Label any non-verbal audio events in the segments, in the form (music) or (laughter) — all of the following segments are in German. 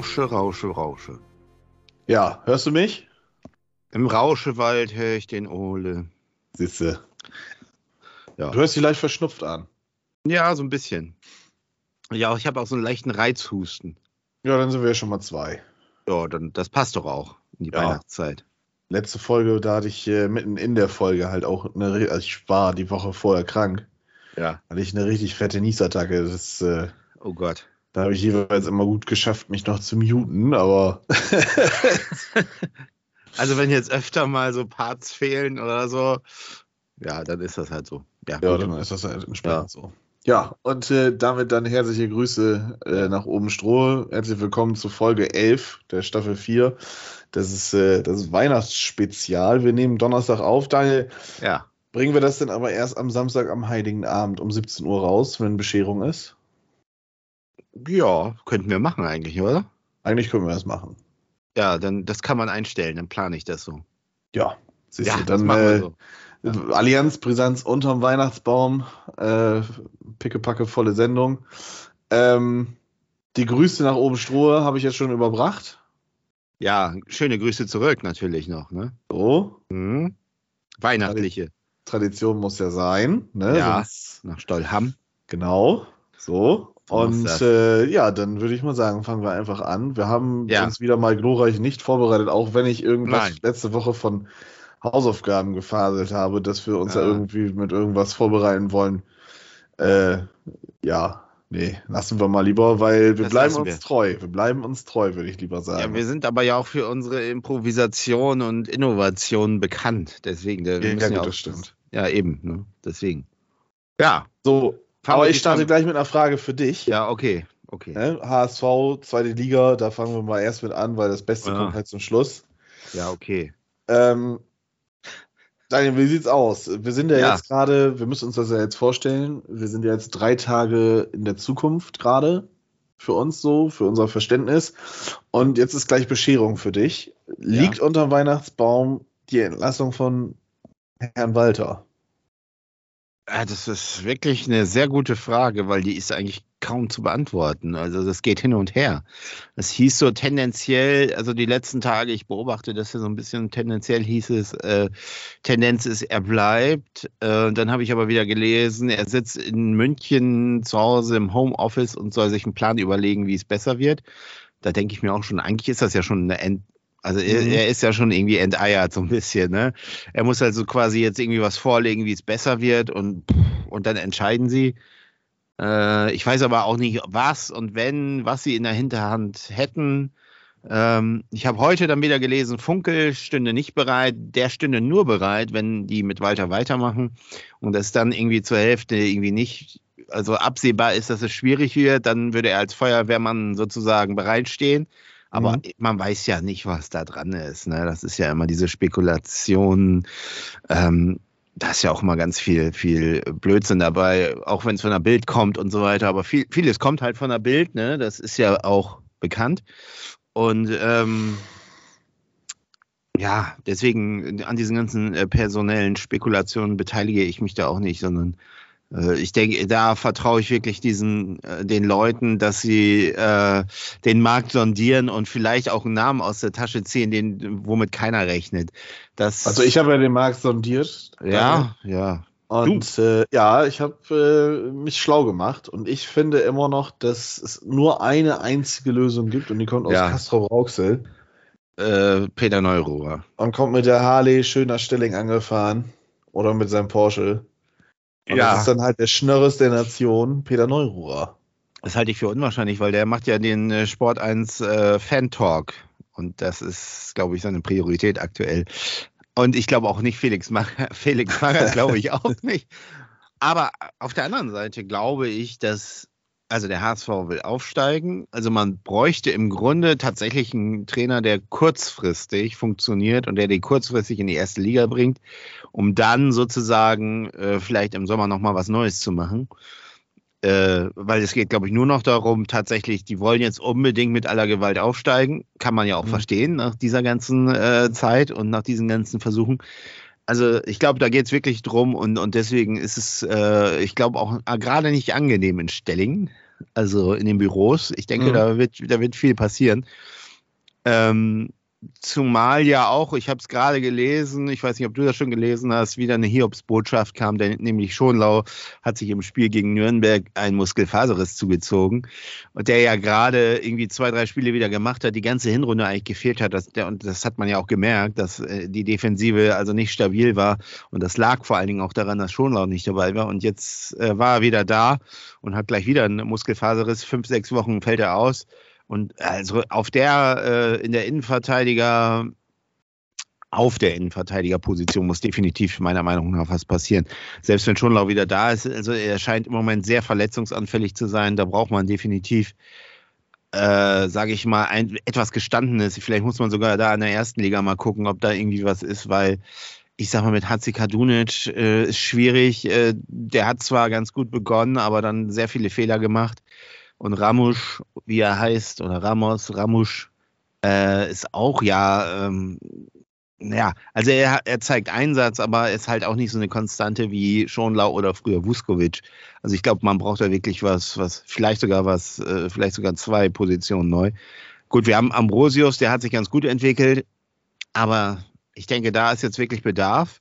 Rausche, Rausche, Rausche. Ja, hörst du mich? Im Rauschewald höre ich den Ole. Siehste. Ja. Du hörst dich leicht verschnupft an. Ja, so ein bisschen. Ja, ich habe auch so einen leichten Reizhusten. Ja, dann sind wir ja schon mal zwei. Ja, dann das passt doch auch in die Ja. Weihnachtszeit. Letzte Folge, da hatte ich äh, mitten in der Folge halt auch eine, also ich war die Woche vorher krank, Ja. hatte ich eine richtig fette Niesattacke. Das, äh, Oh Gott. Da habe ich jeweils immer gut geschafft, mich noch zu muten, aber (laughs) Also wenn jetzt öfter mal so Parts fehlen oder so, ja, dann ist das halt so. Ja, ja, dann ist das halt entsprechend so. Ja, und äh, damit dann herzliche Grüße äh, nach oben Stroh. Herzlich willkommen zu Folge 11 der Staffel 4. Das ist äh, das Weihnachtsspezial. Wir nehmen Donnerstag auf. Daniel, ja. Bringen wir das denn aber erst am Samstag am Heiligen Abend um 17 Uhr raus, wenn Bescherung ist? Ja, könnten wir machen eigentlich, oder? Eigentlich können wir das machen. Ja, dann das kann man einstellen, dann plane ich das so. Ja. Siehst ja, du, dann machen wir äh, so. Allianz Brisanz unterm Weihnachtsbaum. Äh, pickepacke volle Sendung. Ähm, die Grüße nach oben Strohe habe ich jetzt schon überbracht. Ja, schöne Grüße zurück natürlich noch, ne? So, Mhm. Weihnachtliche Tradition muss ja sein. Ne? Ja. Sonst, nach Stollham. genau. So. Und äh, ja, dann würde ich mal sagen, fangen wir einfach an. Wir haben Ja. uns wieder mal glorreich nicht vorbereitet, auch wenn ich irgendwas Nein. letzte Woche von Hausaufgaben gefaselt habe, dass wir uns Ja. da irgendwie mit irgendwas vorbereiten wollen. Äh, ja, nee, lassen wir mal lieber, weil wir Das bleiben uns wir. treu. Wir bleiben uns treu, würde ich lieber Ja, sagen. wir sind aber ja auch für unsere Improvisation und Innovation bekannt. Deswegen, wir ja, müssen gut, auch, das stimmt. Ja, eben, ne? Deswegen. Ja, So, aber ich starte gleich mit einer Frage für dich. Ja, okay, okay. Ne? HSV, zweite Liga, da fangen wir mal erst mit an, weil das Beste Ja. kommt halt zum Schluss. Ja, okay. Ähm, Daniel, wie sieht's aus? Wir sind ja, Ja. jetzt gerade, wir müssen uns das ja jetzt vorstellen, wir sind ja jetzt drei Tage in der Zukunft gerade für uns so, für unser Verständnis. Und jetzt ist gleich Bescherung für dich. Liegt unterm Weihnachtsbaum die Entlassung von Herrn Walter? Ja, das ist wirklich eine sehr gute Frage, weil die ist eigentlich kaum zu beantworten. Also das geht hin und her. Es hieß so tendenziell, also die letzten Tage, ich beobachte das ja so ein bisschen, tendenziell hieß es, äh, Tendenz ist, er bleibt. Äh, dann habe ich aber wieder gelesen, er sitzt in München zu Hause im Homeoffice und soll sich einen Plan überlegen, wie es besser wird. Da denke ich mir auch schon, eigentlich ist das ja schon eine also er, Mhm. er ist ja schon irgendwie enteiert so ein bisschen, ne? Er muss also quasi jetzt irgendwie was vorlegen, wie es besser wird und, und dann entscheiden sie. Äh, ich weiß aber auch nicht, was und wenn, was sie in der Hinterhand hätten. Ähm, ich habe heute dann wieder gelesen, Funkel stünde nicht bereit, der stünde nur bereit, wenn die mit Walter weitermachen und das dann irgendwie zur Hälfte irgendwie nicht, also absehbar ist, dass es schwierig wird, dann würde er als Feuerwehrmann sozusagen bereitstehen. Aber Mhm. man weiß ja nicht, was da dran ist. Ne? Das ist ja immer diese Spekulation. Ähm, da ist ja auch immer ganz viel, viel Blödsinn dabei, auch wenn es von der Bild kommt und so weiter. Aber viel, vieles kommt halt von der Bild, ne? Das ist ja auch bekannt. Und ähm, ja, deswegen an diesen ganzen äh, personellen Spekulationen beteilige ich mich da auch nicht, sondern ich denke, da vertraue ich wirklich diesen äh, den Leuten, dass sie äh, den Markt sondieren und vielleicht auch einen Namen aus der Tasche ziehen, den womit keiner rechnet. Das, Also ich habe ja den Markt sondiert. ja, ja, Und äh, ja, ich habe äh, mich schlau gemacht und ich finde immer noch, dass es nur eine einzige Lösung gibt und die kommt aus Ja. Castro Rauxel äh, Peter Neururer. und kommt mit der Harley schön nach Stilling angefahren oder mit seinem Porsche. Und Ja. das ist dann halt der Schnörres der Nation, Peter Neururer. Das halte ich für unwahrscheinlich, weil der macht ja den äh, Sport 1 äh, Fan Talk. Und das ist, glaube ich, seine Priorität aktuell. Und ich glaube auch nicht Felix Magath, (laughs) Felix Magath glaube ich (laughs) auch nicht. Aber auf der anderen Seite glaube ich, dass Also der HSV will aufsteigen. Also man bräuchte im Grunde tatsächlich einen Trainer, der kurzfristig funktioniert und der die kurzfristig in die erste Liga bringt, um dann sozusagen äh, vielleicht im Sommer nochmal was Neues zu machen. Äh, weil es geht, glaube ich, nur noch darum, tatsächlich, die wollen jetzt unbedingt mit aller Gewalt aufsteigen. Kann man ja auch mhm. verstehen nach dieser ganzen äh, Zeit und nach diesen ganzen Versuchen. Also ich glaube, da geht es wirklich drum und, und deswegen ist es, äh, ich glaube, auch äh, gerade nicht angenehm in Stellingen, also in den Büros. Ich denke, mhm. da, wird, da wird viel passieren. Ähm, Zumal ja auch, ich habe es gerade gelesen, ich weiß nicht, ob du das schon gelesen hast, wieder eine Hiobsbotschaft kam, denn nämlich Schonlau hat sich im Spiel gegen Nürnberg einen Muskelfaserriss zugezogen und der ja gerade irgendwie zwei, drei Spiele wieder gemacht hat, die ganze Hinrunde eigentlich gefehlt hat. Das, der, und das hat man ja auch gemerkt, dass äh, die Defensive also nicht stabil war und das lag vor allen Dingen auch daran, dass Schonlau nicht dabei war und jetzt äh, war er wieder da und hat gleich wieder einen Muskelfaserriss, fünf, sechs Wochen fällt er aus. Und also auf der, äh, in der Innenverteidiger, auf der Innenverteidigerposition muss definitiv meiner Meinung nach was passieren. Selbst wenn Schonlau wieder da ist, also er scheint im Moment sehr verletzungsanfällig zu sein, da braucht man definitiv, äh, sage ich mal, ein, etwas Gestandenes. Vielleicht muss man sogar da in der ersten Liga mal gucken, ob da irgendwie was ist, weil ich sag mal, mit Hatzi Kadunic äh, ist schwierig. Äh, der hat zwar ganz gut begonnen, aber dann sehr viele Fehler gemacht. Und Ramusch, wie er heißt, oder Ramos, Ramusch, äh, ist auch ja, ähm, ja, also er, er zeigt Einsatz, aber ist halt auch nicht so eine Konstante wie Schonlau oder früher Vuskovic. Also ich glaube, man braucht da wirklich was, was, vielleicht sogar was, äh, vielleicht sogar zwei Positionen neu. Gut, wir haben Ambrosius, der hat sich ganz gut entwickelt, aber ich denke, da ist jetzt wirklich Bedarf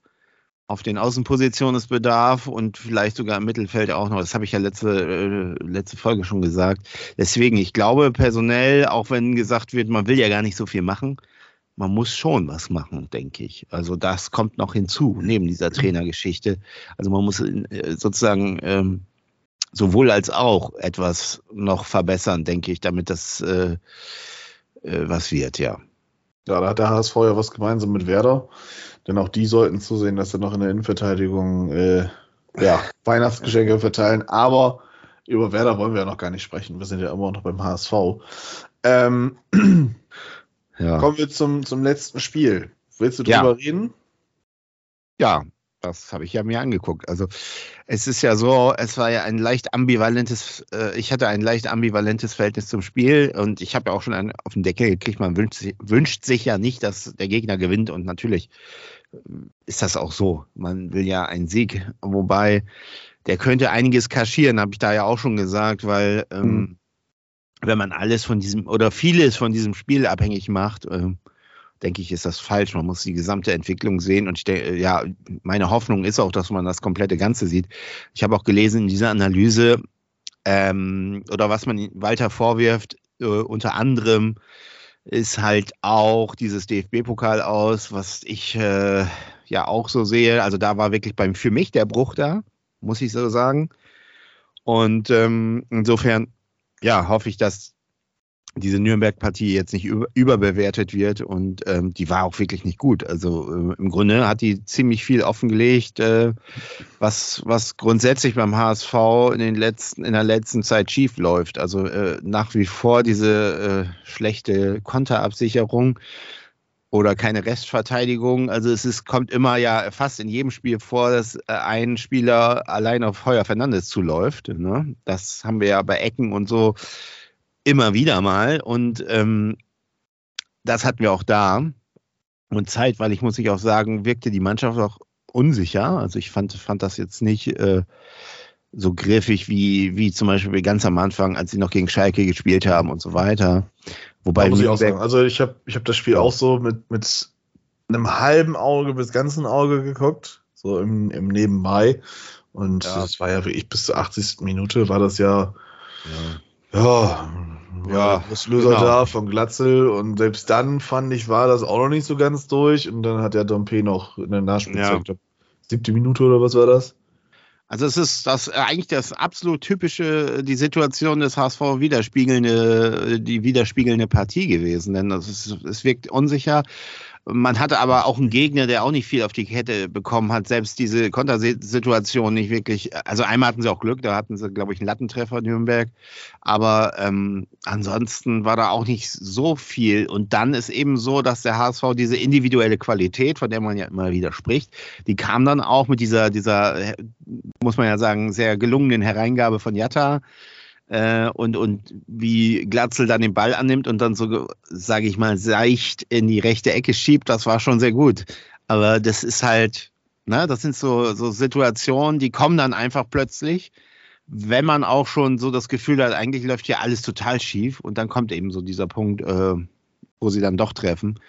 auf den Außenpositionen ist Bedarf und vielleicht sogar im Mittelfeld auch noch. Das habe ich ja letzte, äh, letzte Folge schon gesagt. Deswegen, ich glaube personell, auch wenn gesagt wird, man will ja gar nicht so viel machen, man muss schon was machen, denke ich. Also das kommt noch hinzu, neben dieser Trainergeschichte. Also man muss äh, sozusagen ähm, sowohl als auch etwas noch verbessern, denke ich, damit das äh, äh, was wird, ja. Ja, da hat der HSV ja was gemeinsam mit Werder. Denn auch die sollten zusehen, dass sie noch in der Innenverteidigung äh, ja, (laughs) Weihnachtsgeschenke verteilen. Aber über Werder wollen wir ja noch gar nicht sprechen. Wir sind ja immer noch beim HSV. Ähm, ja. Kommen wir zum, zum letzten Spiel. Willst du drüber ja. reden? Ja, das habe ich ja mir angeguckt. Also es ist ja so, es war ja ein leicht ambivalentes, äh, ich hatte ein leicht ambivalentes Verhältnis zum Spiel und ich habe ja auch schon einen auf den Deckel gekriegt. Man wünscht, wünscht sich ja nicht, dass der Gegner gewinnt und natürlich äh, ist das auch so. Man will ja einen Sieg, wobei der könnte einiges kaschieren, habe ich da ja auch schon gesagt, weil ähm, mhm. wenn man alles von diesem oder vieles von diesem Spiel abhängig macht, ähm, denke ich, ist das falsch. Man muss die gesamte Entwicklung sehen. Und ich denke, ja, meine Hoffnung ist auch, dass man das komplette Ganze sieht. Ich habe auch gelesen in dieser Analyse, ähm, oder was man Walter vorwirft, äh, unter anderem ist halt auch dieses DFB-Pokal aus, was ich äh, ja auch so sehe. Also da war wirklich beim für mich der Bruch da, muss ich so sagen. Und ähm, insofern, ja, hoffe ich, dass diese Nürnberg-Partie jetzt nicht über, überbewertet wird und ähm, die war auch wirklich nicht gut. Also äh, im Grunde hat die ziemlich viel offengelegt, äh, was, was grundsätzlich beim HSV in, den letzten, in der letzten Zeit schief läuft. Also äh, nach wie vor diese äh, schlechte Konterabsicherung oder keine Restverteidigung. Also es ist, kommt immer ja fast in jedem Spiel vor, dass äh, ein Spieler allein auf Heuer Fernandes zuläuft. Ne? Das haben wir ja bei Ecken und so immer wieder mal. Und ähm, das hatten wir auch da. Und zeitweilig, muss ich auch sagen, wirkte die Mannschaft auch unsicher. Also ich fand, fand das jetzt nicht äh, so griffig wie, wie zum Beispiel ganz am Anfang, als sie noch gegen Schalke gespielt haben und so weiter. Wobei muss ich auch sagen. Also ich habe ich hab das Spiel auch so mit, mit einem halben Auge bis ganzen Auge geguckt, so im, im Nebenbei. Und ja. das war ja wirklich bis zur 80. Minute war das ja, ja, ja ja, das Löser genau. da von Glatzel und selbst dann fand ich, war das auch noch nicht so ganz durch und dann hat der Dompe noch in der Nachspielzeit, ja. siebte Minute oder was war das? Also es ist das äh, eigentlich das absolut typische, die Situation des HSV widerspiegelnde, die widerspiegelnde Partie gewesen, denn das ist, es wirkt unsicher. Man hatte aber auch einen Gegner, der auch nicht viel auf die Kette bekommen hat. Selbst diese Kontersituation nicht wirklich. Also einmal hatten sie auch Glück, da hatten sie, glaube ich, einen Lattentreffer Nürnberg. Aber ähm, ansonsten war da auch nicht so viel. Und dann ist eben so, dass der HSV diese individuelle Qualität, von der man ja immer wieder spricht, die kam dann auch mit dieser, dieser, muss man ja sagen, sehr gelungenen Hereingabe von Jatta äh, und, und wie Glatzel dann den Ball annimmt und dann so, sage ich mal, seicht in die rechte Ecke schiebt, das war schon sehr gut. Aber das ist halt, ne, das sind so, so Situationen, die kommen dann einfach plötzlich, wenn man auch schon so das Gefühl hat, eigentlich läuft hier alles total schief und dann kommt eben so dieser Punkt, äh, wo sie dann doch treffen.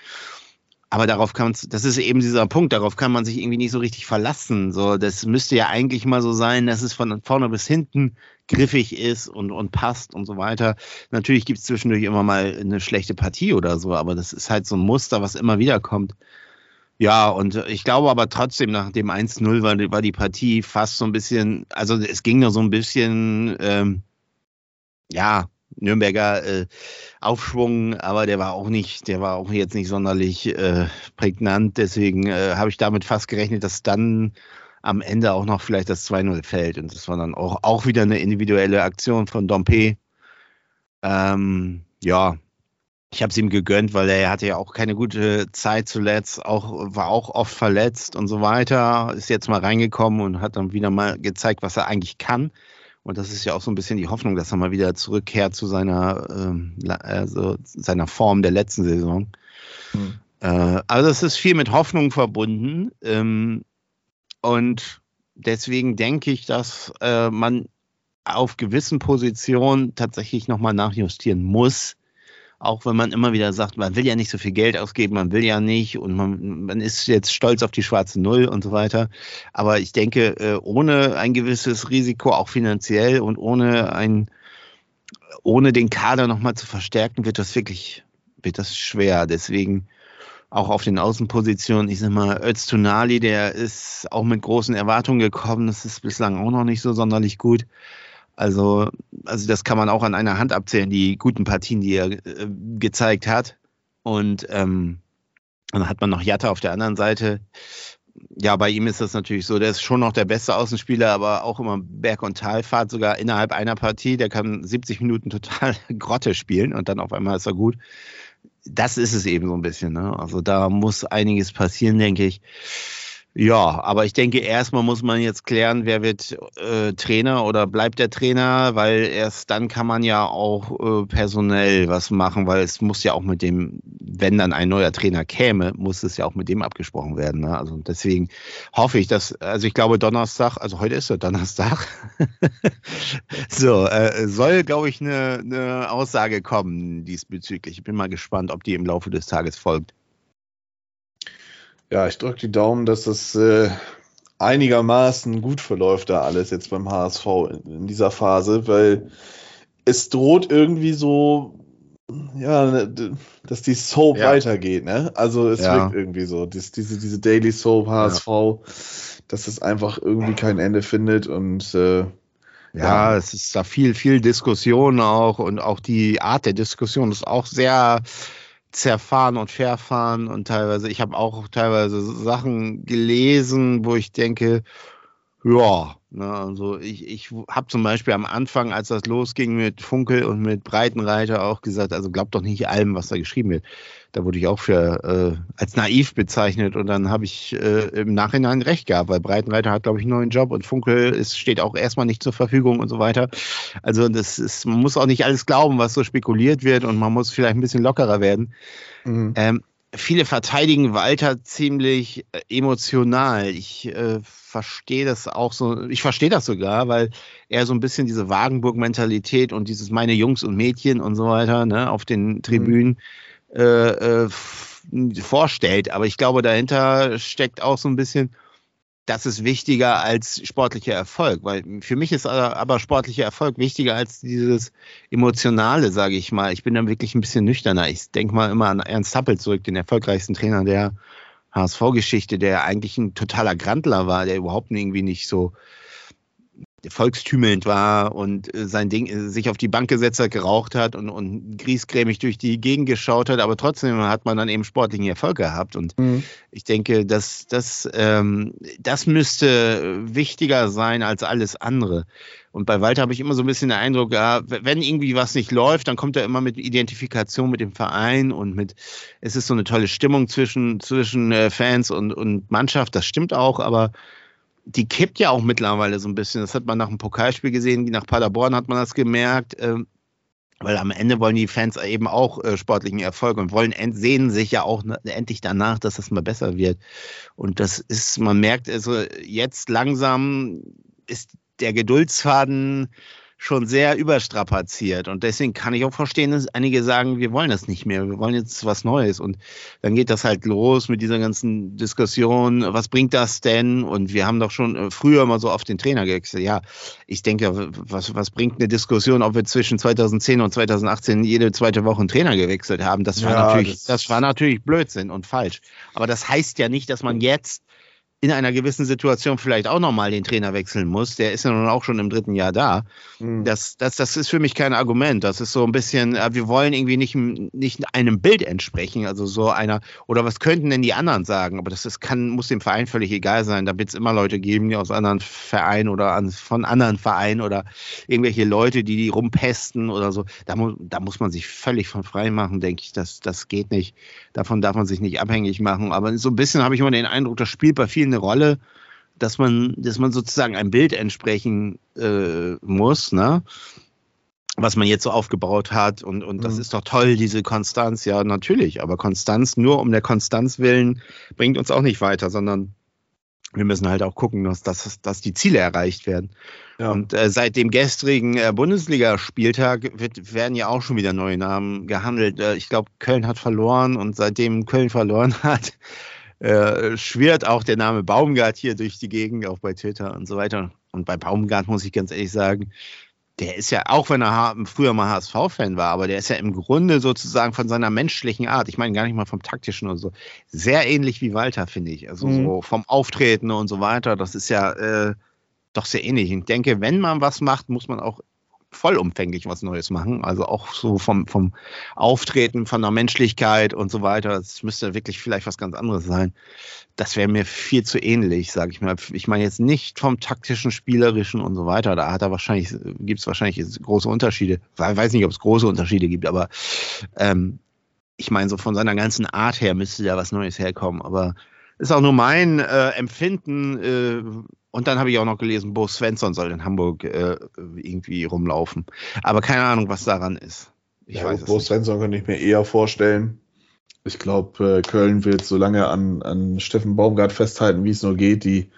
Aber darauf kann man, das ist eben dieser Punkt, darauf kann man sich irgendwie nicht so richtig verlassen. So, das müsste ja eigentlich mal so sein, dass es von vorne bis hinten griffig ist und, und passt und so weiter. Natürlich gibt es zwischendurch immer mal eine schlechte Partie oder so, aber das ist halt so ein Muster, was immer wieder kommt. Ja, und ich glaube aber trotzdem, nach dem 1-0 war, war, die Partie fast so ein bisschen, also es ging nur so ein bisschen, ähm, ja, Nürnberger äh, Aufschwung, aber der war auch nicht, der war auch jetzt nicht sonderlich äh, prägnant. Deswegen äh, habe ich damit fast gerechnet, dass dann am Ende auch noch vielleicht das 2-0 fällt. Und das war dann auch, auch wieder eine individuelle Aktion von Dompe. Ähm, ja, ich habe es ihm gegönnt, weil er hatte ja auch keine gute Zeit zuletzt, auch, war auch oft verletzt und so weiter, ist jetzt mal reingekommen und hat dann wieder mal gezeigt, was er eigentlich kann. Und das ist ja auch so ein bisschen die Hoffnung, dass er mal wieder zurückkehrt zu seiner, ähm, also seiner Form der letzten Saison. Hm. Äh, also es ist viel mit Hoffnung verbunden. Ähm, und deswegen denke ich, dass äh, man auf gewissen Positionen tatsächlich nochmal nachjustieren muss, auch wenn man immer wieder sagt, man will ja nicht so viel Geld ausgeben, man will ja nicht und man, man ist jetzt stolz auf die schwarze Null und so weiter. Aber ich denke, äh, ohne ein gewisses Risiko, auch finanziell und ohne ein, ohne den Kader nochmal zu verstärken, wird das wirklich, wird das schwer. Deswegen auch auf den Außenpositionen, ich sag mal, Öztunali, der ist auch mit großen Erwartungen gekommen. Das ist bislang auch noch nicht so sonderlich gut. Also, also das kann man auch an einer Hand abzählen, die guten Partien, die er äh, gezeigt hat. Und ähm, dann hat man noch Jatta auf der anderen Seite. Ja, bei ihm ist das natürlich so, der ist schon noch der beste Außenspieler, aber auch immer Berg- und Talfahrt, sogar innerhalb einer Partie. Der kann 70 Minuten total (laughs) Grotte spielen und dann auf einmal ist er gut. Das ist es eben so ein bisschen. Ne? Also da muss einiges passieren, denke ich. Ja, aber ich denke, erstmal muss man jetzt klären, wer wird äh, Trainer oder bleibt der Trainer, weil erst dann kann man ja auch äh, personell was machen, weil es muss ja auch mit dem, wenn dann ein neuer Trainer käme, muss es ja auch mit dem abgesprochen werden. Ne? Also deswegen hoffe ich, dass, also ich glaube Donnerstag, also heute ist ja Donnerstag, (laughs) so, äh, soll, glaube ich, eine, eine Aussage kommen diesbezüglich. Ich bin mal gespannt, ob die im Laufe des Tages folgt. Ja, ich drücke die Daumen, dass das äh, einigermaßen gut verläuft da alles jetzt beim HSV in, in, dieser Phase, weil es droht irgendwie so, ja, ne, dass die Soap ja. weitergeht, ne? Also es ja. wirkt irgendwie so, das, diese, diese Daily Soap HSV, ja. dass es einfach irgendwie kein Ende findet und äh, ja, es ist da viel, viel Diskussion auch und auch die Art der Diskussion ist auch sehr zerfahren und verfahren und teilweise, ich habe auch teilweise Sachen gelesen, wo ich denke, ja, ne, also ich, ich habe zum Beispiel am Anfang, als das losging mit Funkel und mit Breitenreiter auch gesagt, also glaubt doch nicht allem, was da geschrieben wird da wurde ich auch für äh, als naiv bezeichnet und dann habe ich äh, im Nachhinein recht gehabt, weil Breitenreiter hat, glaube ich, einen neuen Job und Funkel ist, steht auch erstmal nicht zur Verfügung und so weiter. Also das ist, man muss auch nicht alles glauben, was so spekuliert wird und man muss vielleicht ein bisschen lockerer werden. Mhm. Ähm, viele verteidigen Walter ziemlich äh, emotional. Ich äh, verstehe das auch so, ich verstehe das sogar, weil er so ein bisschen diese Wagenburg-Mentalität und dieses meine Jungs und Mädchen und so weiter ne, auf den Tribünen. Mhm äh, äh, vorstellt. Aber ich glaube, dahinter steckt auch so ein bisschen, das ist wichtiger als sportlicher Erfolg, weil für mich ist aber sportlicher Erfolg wichtiger als dieses emotionale, sage ich mal. Ich bin dann wirklich ein bisschen nüchterner. Ich denke mal immer an Ernst Happel zurück, den erfolgreichsten Trainer der HSV-Geschichte, der eigentlich ein totaler Grandler war, der überhaupt irgendwie nicht so volkstümelnd war und äh, sein Ding äh, sich auf die Bank gesetzt hat, geraucht hat und, und griesgrämig durch die Gegend geschaut hat, aber trotzdem hat man dann eben sportlichen Erfolg gehabt. Und mhm. ich denke, dass das, ähm, das müsste wichtiger sein als alles andere. Und bei Walter habe ich immer so ein bisschen den Eindruck, ja, wenn irgendwie was nicht läuft, dann kommt er immer mit Identifikation mit dem Verein und mit, es ist so eine tolle Stimmung zwischen, zwischen äh, Fans und, und Mannschaft, das stimmt auch, aber die kippt ja auch mittlerweile so ein bisschen. Das hat man nach dem Pokalspiel gesehen, nach Paderborn hat man das gemerkt. Ähm, weil am Ende wollen die Fans eben auch äh, sportlichen Erfolg und wollen sehen sich ja auch endlich danach, dass das mal besser wird. Und das ist, man merkt also jetzt langsam ist der Geduldsfaden schon sehr überstrapaziert. Und deswegen kann ich auch verstehen, dass einige sagen, wir wollen das nicht mehr, wir wollen jetzt was Neues. Und dann geht das halt los mit dieser ganzen Diskussion, was bringt das denn? Und wir haben doch schon äh, früher mal so auf den Trainer gewechselt. Ja, ich denke, was, was bringt eine Diskussion, ob wir zwischen 2010 und 2018 jede zweite Woche einen Trainer gewechselt haben? Das war, ja, natürlich, das, das war natürlich Blödsinn und falsch. Aber das heißt ja nicht, dass man jetzt in einer gewissen Situation vielleicht auch nochmal den Trainer wechseln muss. Der ist ja nun auch schon im dritten Jahr da. Mhm. Das, das, das ist für mich kein Argument. Das ist so ein bisschen, äh, wir wollen irgendwie nicht, nicht einem Bild entsprechen. Also so einer, oder was könnten denn die anderen sagen? Aber das ist, kann, muss dem Verein völlig egal sein. Da wird es immer Leute geben, die aus anderen Vereinen oder an, von anderen Vereinen oder irgendwelche Leute, die die rumpesten oder so. Da, mu da muss man sich völlig von frei machen, denke ich. Das, das geht nicht. Davon darf man sich nicht abhängig machen. Aber so ein bisschen habe ich immer den Eindruck, das spielt bei vielen eine Rolle, dass man, dass man sozusagen ein Bild entsprechen äh, muss, ne? was man jetzt so aufgebaut hat. Und, und das mhm. ist doch toll, diese Konstanz. Ja, natürlich. Aber Konstanz nur um der Konstanz willen bringt uns auch nicht weiter, sondern wir müssen halt auch gucken, dass, dass, dass die Ziele erreicht werden. Ja. Und äh, seit dem gestrigen äh, Bundesligaspieltag wird, werden ja auch schon wieder neue Namen gehandelt. Äh, ich glaube, Köln hat verloren und seitdem Köln verloren (laughs) hat, äh, schwirrt auch der Name Baumgart hier durch die Gegend, auch bei Twitter und so weiter. Und bei Baumgart muss ich ganz ehrlich sagen, der ist ja, auch wenn er früher mal HSV-Fan war, aber der ist ja im Grunde sozusagen von seiner menschlichen Art, ich meine gar nicht mal vom taktischen oder so, sehr ähnlich wie Walter, finde ich. Also mhm. so vom Auftreten und so weiter, das ist ja äh, doch sehr ähnlich. Ich denke, wenn man was macht, muss man auch vollumfänglich was Neues machen. Also auch so vom, vom Auftreten, von der Menschlichkeit und so weiter. Das müsste wirklich vielleicht was ganz anderes sein. Das wäre mir viel zu ähnlich, sage ich mal. Ich meine jetzt nicht vom taktischen, spielerischen und so weiter. Da hat er wahrscheinlich, gibt es wahrscheinlich große Unterschiede. Ich weiß nicht, ob es große Unterschiede gibt, aber ähm, ich meine, so von seiner ganzen Art her müsste da was Neues herkommen. Aber ist auch nur mein äh, Empfinden. Äh, und dann habe ich auch noch gelesen, Bo Svensson soll in Hamburg äh, irgendwie rumlaufen. Aber keine Ahnung, was daran ist. Ich ja, weiß Bo Svensson könnte ich mir eher vorstellen. Ich glaube, äh, Köln wird so lange an, an Steffen Baumgart festhalten, wie es nur geht. Die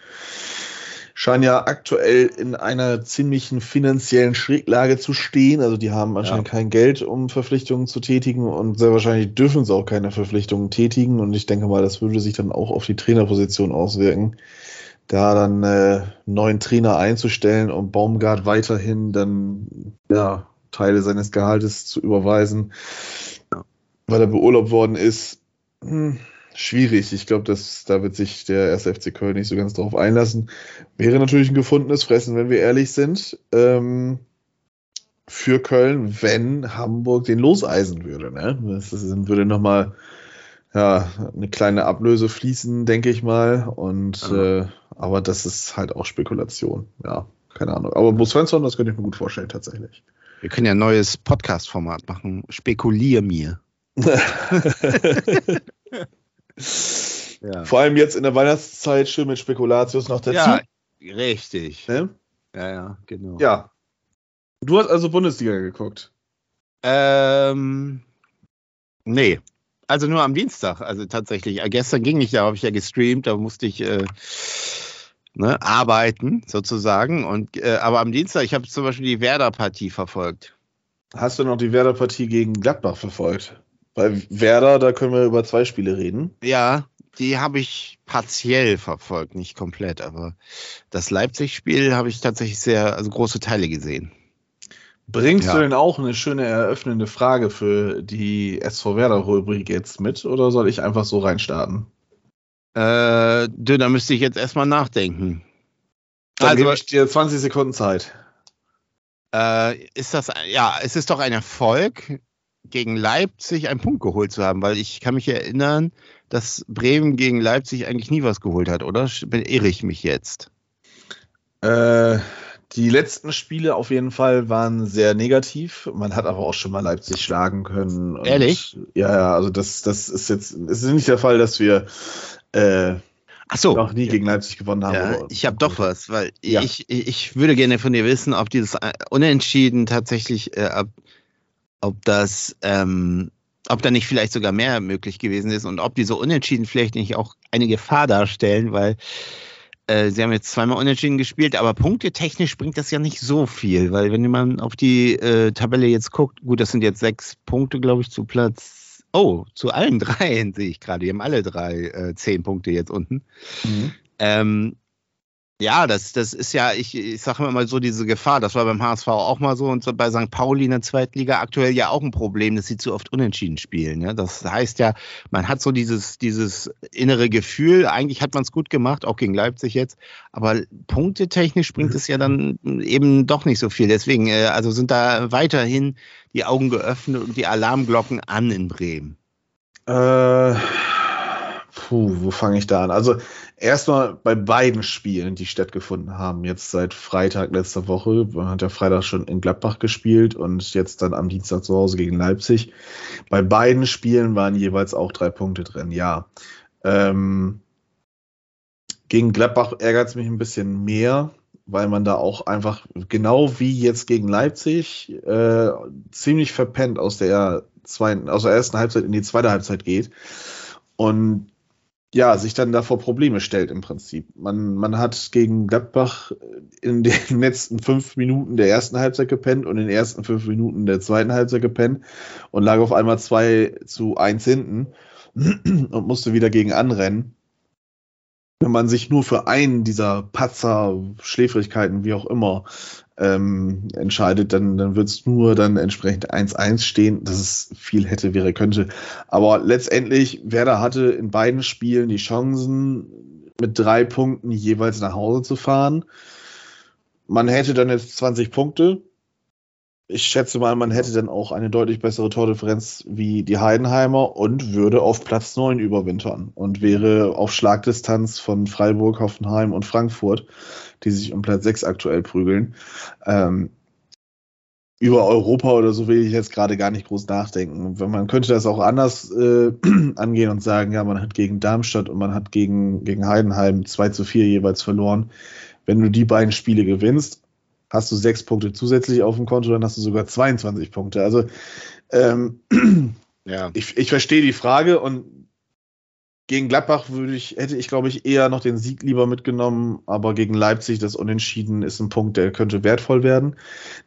scheinen ja aktuell in einer ziemlichen finanziellen Schräglage zu stehen. Also die haben anscheinend ja. kein Geld, um Verpflichtungen zu tätigen und sehr wahrscheinlich dürfen sie auch keine Verpflichtungen tätigen. Und ich denke mal, das würde sich dann auch auf die Trainerposition auswirken da dann äh, neuen Trainer einzustellen und Baumgart weiterhin dann ja, Teile seines Gehaltes zu überweisen, weil er beurlaubt worden ist. Hm, schwierig. Ich glaube, da wird sich der 1. FC Köln nicht so ganz drauf einlassen. Wäre natürlich ein gefundenes Fressen, wenn wir ehrlich sind. Ähm, für Köln, wenn Hamburg den loseisen würde. Ne? Das würde nochmal ja, eine kleine Ablöse fließen, denke ich mal. Und ja. äh, aber das ist halt auch Spekulation. Ja, keine Ahnung. Aber Bo Svensson, das könnte ich mir gut vorstellen, tatsächlich. Wir können ja ein neues Podcast-Format machen. Spekulier mir. (laughs) ja. Vor allem jetzt in der Weihnachtszeit schön mit Spekulatius noch dazu. Ja, richtig. Ne? Ja, ja, genau. Ja. Du hast also Bundesliga geguckt. Ähm, nee. Also nur am Dienstag, also tatsächlich. Äh, gestern ging nicht, da habe ich ja gestreamt, da musste ich äh, ne, arbeiten sozusagen. Und, äh, aber am Dienstag, ich habe zum Beispiel die Werder-Partie verfolgt. Hast du noch die Werder-Partie gegen Gladbach verfolgt? Bei Werder, da können wir über zwei Spiele reden. Ja, die habe ich partiell verfolgt, nicht komplett, aber das Leipzig-Spiel habe ich tatsächlich sehr, also große Teile gesehen. Bringst ja. du denn auch eine schöne eröffnende Frage für die SV Werder-Rubrik jetzt mit oder soll ich einfach so reinstarten? Äh, da müsste ich jetzt erstmal nachdenken. Dann Also- gebe ich dir 20 Sekunden Zeit. Äh, ist das, ja, es ist doch ein Erfolg, gegen Leipzig einen Punkt geholt zu haben, weil ich kann mich erinnern, dass Bremen gegen Leipzig eigentlich nie was geholt hat, oder? Irre ich mich jetzt? Äh, die letzten Spiele auf jeden Fall waren sehr negativ. Man hat aber auch schon mal Leipzig schlagen können. Ehrlich? Ja, ja, also das, das ist jetzt, es ist nicht der Fall, dass wir äh, Ach so. noch nie gegen Leipzig gewonnen haben. Ja, ich habe doch was, weil Ja. ich, ich würde gerne von dir wissen, ob dieses äh, Unentschieden tatsächlich, äh, ob, ob das, ähm, ob da nicht vielleicht sogar mehr möglich gewesen ist und ob diese Unentschieden vielleicht nicht auch eine Gefahr darstellen, weil äh, sie haben jetzt zweimal Unentschieden gespielt, aber punktetechnisch bringt das ja nicht so viel, weil wenn man auf die äh, Tabelle jetzt guckt, gut, das sind jetzt sechs Punkte, glaube ich, zu Platz. Oh, zu allen (laughs) dreien sehe ich gerade. Die haben alle drei äh, zehn Punkte jetzt unten. Mhm. Ähm, ja, das, das ist ja, ich, ich sage immer mal so diese Gefahr, das war beim HSV auch mal so und bei St. Pauli in der Zweitliga aktuell ja auch ein Problem, dass sie zu oft unentschieden spielen. Ne? Das heißt ja, man hat so dieses, dieses innere Gefühl, eigentlich hat man es gut gemacht, auch gegen Leipzig jetzt, aber punktetechnisch bringt es ja dann eben doch nicht so viel. Deswegen, äh, also sind da weiterhin die Augen geöffnet und die Alarmglocken an in Bremen. Äh, puh, wo fange ich da an? Also erstmal bei beiden Spielen, die stattgefunden haben, jetzt seit Freitag letzter Woche, man hat ja Freitag schon in Gladbach gespielt und jetzt dann am Dienstag zu Hause gegen Leipzig. Bei beiden Spielen waren jeweils auch drei Punkte drin, ja. Ähm, gegen Gladbach ärgert es mich ein bisschen mehr, weil man da auch einfach, genau wie jetzt gegen Leipzig, äh, ziemlich verpennt aus der zweiten, aus der ersten Halbzeit in die zweite Halbzeit geht und ja, sich dann davor Probleme stellt im Prinzip. Man, man hat gegen Gladbach in den (laughs) letzten fünf Minuten der ersten Halbzeit gepennt und in den ersten fünf Minuten der zweiten Halbzeit gepennt und lag auf einmal zwei zu eins hinten (clears throat) und musste wieder gegen anrennen. Wenn man sich nur für einen dieser Patzer, Schläfrigkeiten, wie auch immer, ähm, entscheidet, dann, dann wird es nur dann entsprechend 1-1 stehen, dass es viel hätte, wäre, könnte. Aber letztendlich, Werder hatte in beiden Spielen die Chancen, mit drei Punkten jeweils nach Hause zu fahren. Man hätte dann jetzt 20 Punkte. Ich schätze mal, man hätte dann auch eine deutlich bessere Tordifferenz wie die Heidenheimer und würde auf Platz 9 überwintern und wäre auf Schlagdistanz von Freiburg, Hoffenheim und Frankfurt, die sich um Platz 6 aktuell prügeln. Ähm, über Europa oder so will ich jetzt gerade gar nicht groß nachdenken. Man könnte das auch anders äh, (clears throat) angehen und sagen, ja, man hat gegen Darmstadt und man hat gegen, gegen Heidenheim 2 zu 4 jeweils verloren. Wenn du die beiden Spiele gewinnst, hast du sechs Punkte zusätzlich auf dem Konto, dann hast du sogar 22 Punkte. Also ähm, (clears throat) Ja. ich, ich verstehe die Frage und gegen Gladbach würde ich, hätte ich, glaube ich, eher noch den Sieg lieber mitgenommen, aber gegen Leipzig das Unentschieden ist ein Punkt, der könnte wertvoll werden.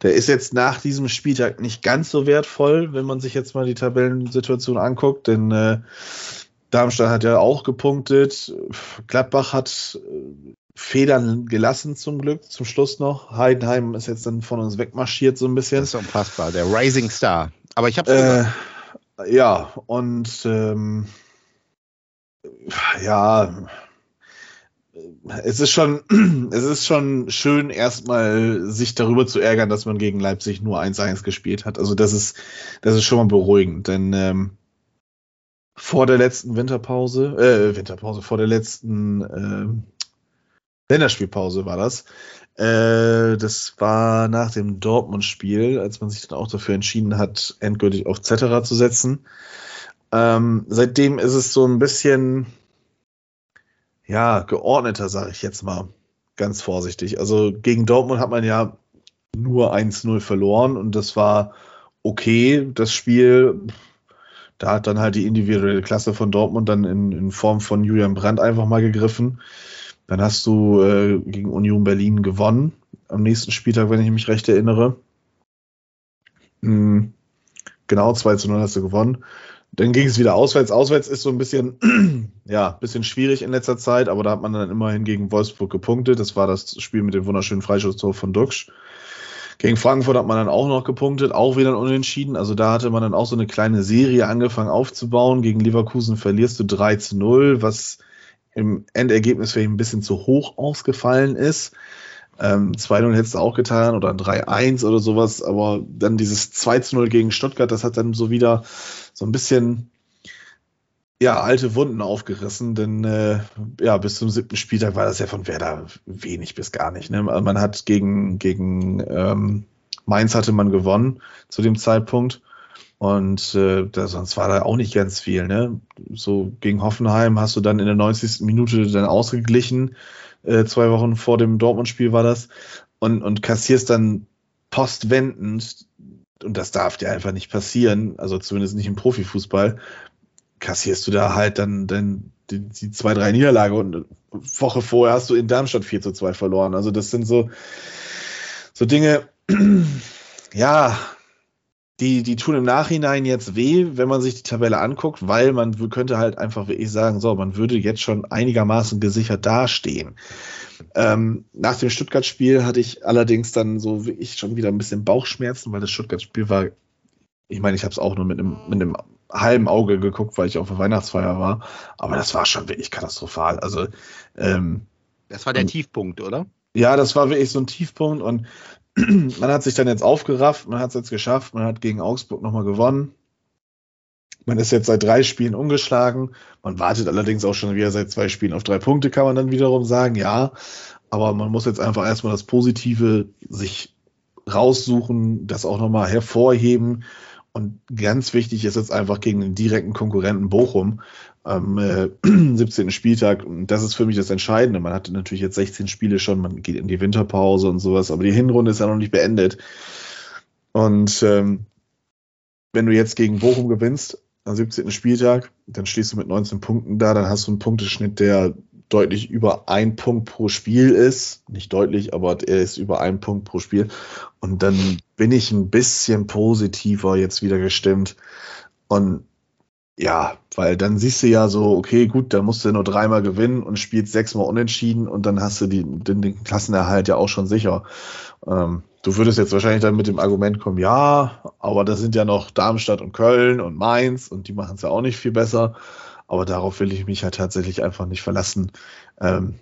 Der ist jetzt nach diesem Spieltag nicht ganz so wertvoll, wenn man sich jetzt mal die Tabellensituation anguckt, denn äh, Darmstadt hat ja auch gepunktet. Gladbach hat äh, Federn gelassen zum Glück, zum Schluss noch. Heidenheim ist jetzt dann von uns wegmarschiert so ein bisschen. Das ist unfassbar, der Rising Star. Aber ich habe Äh, ja, und ähm, ja, es ist schon, (clears throat) es ist schon schön, erstmal sich darüber zu ärgern, dass man gegen Leipzig nur 1-1 gespielt hat. Also das ist, das ist schon mal beruhigend, denn ähm, vor der letzten Winterpause, äh, Winterpause, vor der letzten ähm, Länderspielpause war das. Äh, das war nach dem Dortmund-Spiel, als man sich dann auch dafür entschieden hat, endgültig auf Zetterer zu setzen. Ähm, seitdem ist es so ein bisschen, ja, geordneter, sage ich jetzt mal, ganz vorsichtig. Also gegen Dortmund hat man ja nur 1-0 verloren und das war okay, das Spiel. Da hat dann halt die individuelle Klasse von Dortmund dann in, in Form von Julian Brandt einfach mal gegriffen. Dann hast du äh, gegen Union Berlin gewonnen am nächsten Spieltag, wenn ich mich recht erinnere. Mhm. Genau, 2 zu 0 hast du gewonnen. Dann ging es wieder auswärts. Auswärts ist so ein bisschen, (clears throat) ja, bisschen schwierig in letzter Zeit, aber da hat man dann immerhin gegen Wolfsburg gepunktet. Das war das Spiel mit dem wunderschönen Freischusstor von Duxch. Gegen Frankfurt hat man dann auch noch gepunktet, auch wieder ein Unentschieden. Also da hatte man dann auch so eine kleine Serie angefangen aufzubauen. Gegen Leverkusen verlierst du 3 zu 0, was im Endergebnis vielleicht ein bisschen zu hoch ausgefallen ist. Ähm, 2-0 hättest du auch getan oder ein 3-1 oder sowas, aber dann dieses 2-0 gegen Stuttgart, das hat dann so wieder so ein bisschen ja, alte Wunden aufgerissen, denn äh, ja, bis zum siebten Spieltag war das ja von Werder wenig bis gar nicht. Ne? Man hat gegen, gegen ähm, Mainz hatte man gewonnen zu dem Zeitpunkt. Und äh, da, sonst war da auch nicht ganz viel. Ne? So gegen Hoffenheim hast du dann in der 90. Minute dann ausgeglichen. Äh, zwei Wochen vor dem Dortmund-Spiel war das. Und, und kassierst dann postwendend, und das darf dir einfach nicht passieren, also zumindest nicht im Profifußball, kassierst du da halt dann, dann die, die zwei, drei Niederlage und eine Woche vorher hast du in Darmstadt 4 zu 2 verloren. Also das sind so, so Dinge, (clears throat) ja, die, die tun im Nachhinein jetzt weh, wenn man sich die Tabelle anguckt, weil man könnte halt einfach wirklich sagen, so, man würde jetzt schon einigermaßen gesichert dastehen. Ähm, nach dem Stuttgart-Spiel hatte ich allerdings dann so wie ich schon wieder ein bisschen Bauchschmerzen, weil das Stuttgart-Spiel war, ich meine, ich habe es auch nur mit einem, mit einem halben Auge geguckt, weil ich auf der Weihnachtsfeier war, aber das war schon wirklich katastrophal. Also ähm, das war der Tiefpunkt, oder? Ja, das war wirklich so ein Tiefpunkt und (clears throat) man hat sich dann jetzt aufgerafft, man hat es jetzt geschafft, man hat gegen Augsburg nochmal gewonnen. Man ist jetzt seit drei Spielen ungeschlagen. Man wartet allerdings auch schon wieder seit zwei Spielen auf drei Punkte, kann man dann wiederum sagen, ja. Aber man muss jetzt einfach erstmal das Positive sich raussuchen, das auch nochmal hervorheben. Und ganz wichtig ist jetzt einfach gegen den direkten Konkurrenten Bochum am äh, (clears throat) 17. Spieltag. Und das ist für mich das Entscheidende. Man hatte natürlich jetzt 16 Spiele schon, man geht in die Winterpause und sowas, aber die Hinrunde ist ja noch nicht beendet. Und ähm, wenn du jetzt gegen Bochum gewinnst am 17. Spieltag, dann stehst du mit 19 Punkten da, dann hast du einen Punkteschnitt, der deutlich über ein Punkt pro Spiel ist. Nicht deutlich, aber er ist über ein Punkt pro Spiel. Und dann bin ich ein bisschen positiver jetzt wieder gestimmt. Und ja, weil dann siehst du ja so, okay, gut, da musst du nur dreimal gewinnen und spielst sechsmal unentschieden und dann hast du die, den, den Klassenerhalt ja auch schon sicher. Ähm, du würdest jetzt wahrscheinlich dann mit dem Argument kommen, ja, aber das sind ja noch Darmstadt und Köln und Mainz und die machen es ja auch nicht viel besser. Aber darauf will ich mich halt tatsächlich einfach nicht verlassen. Ähm,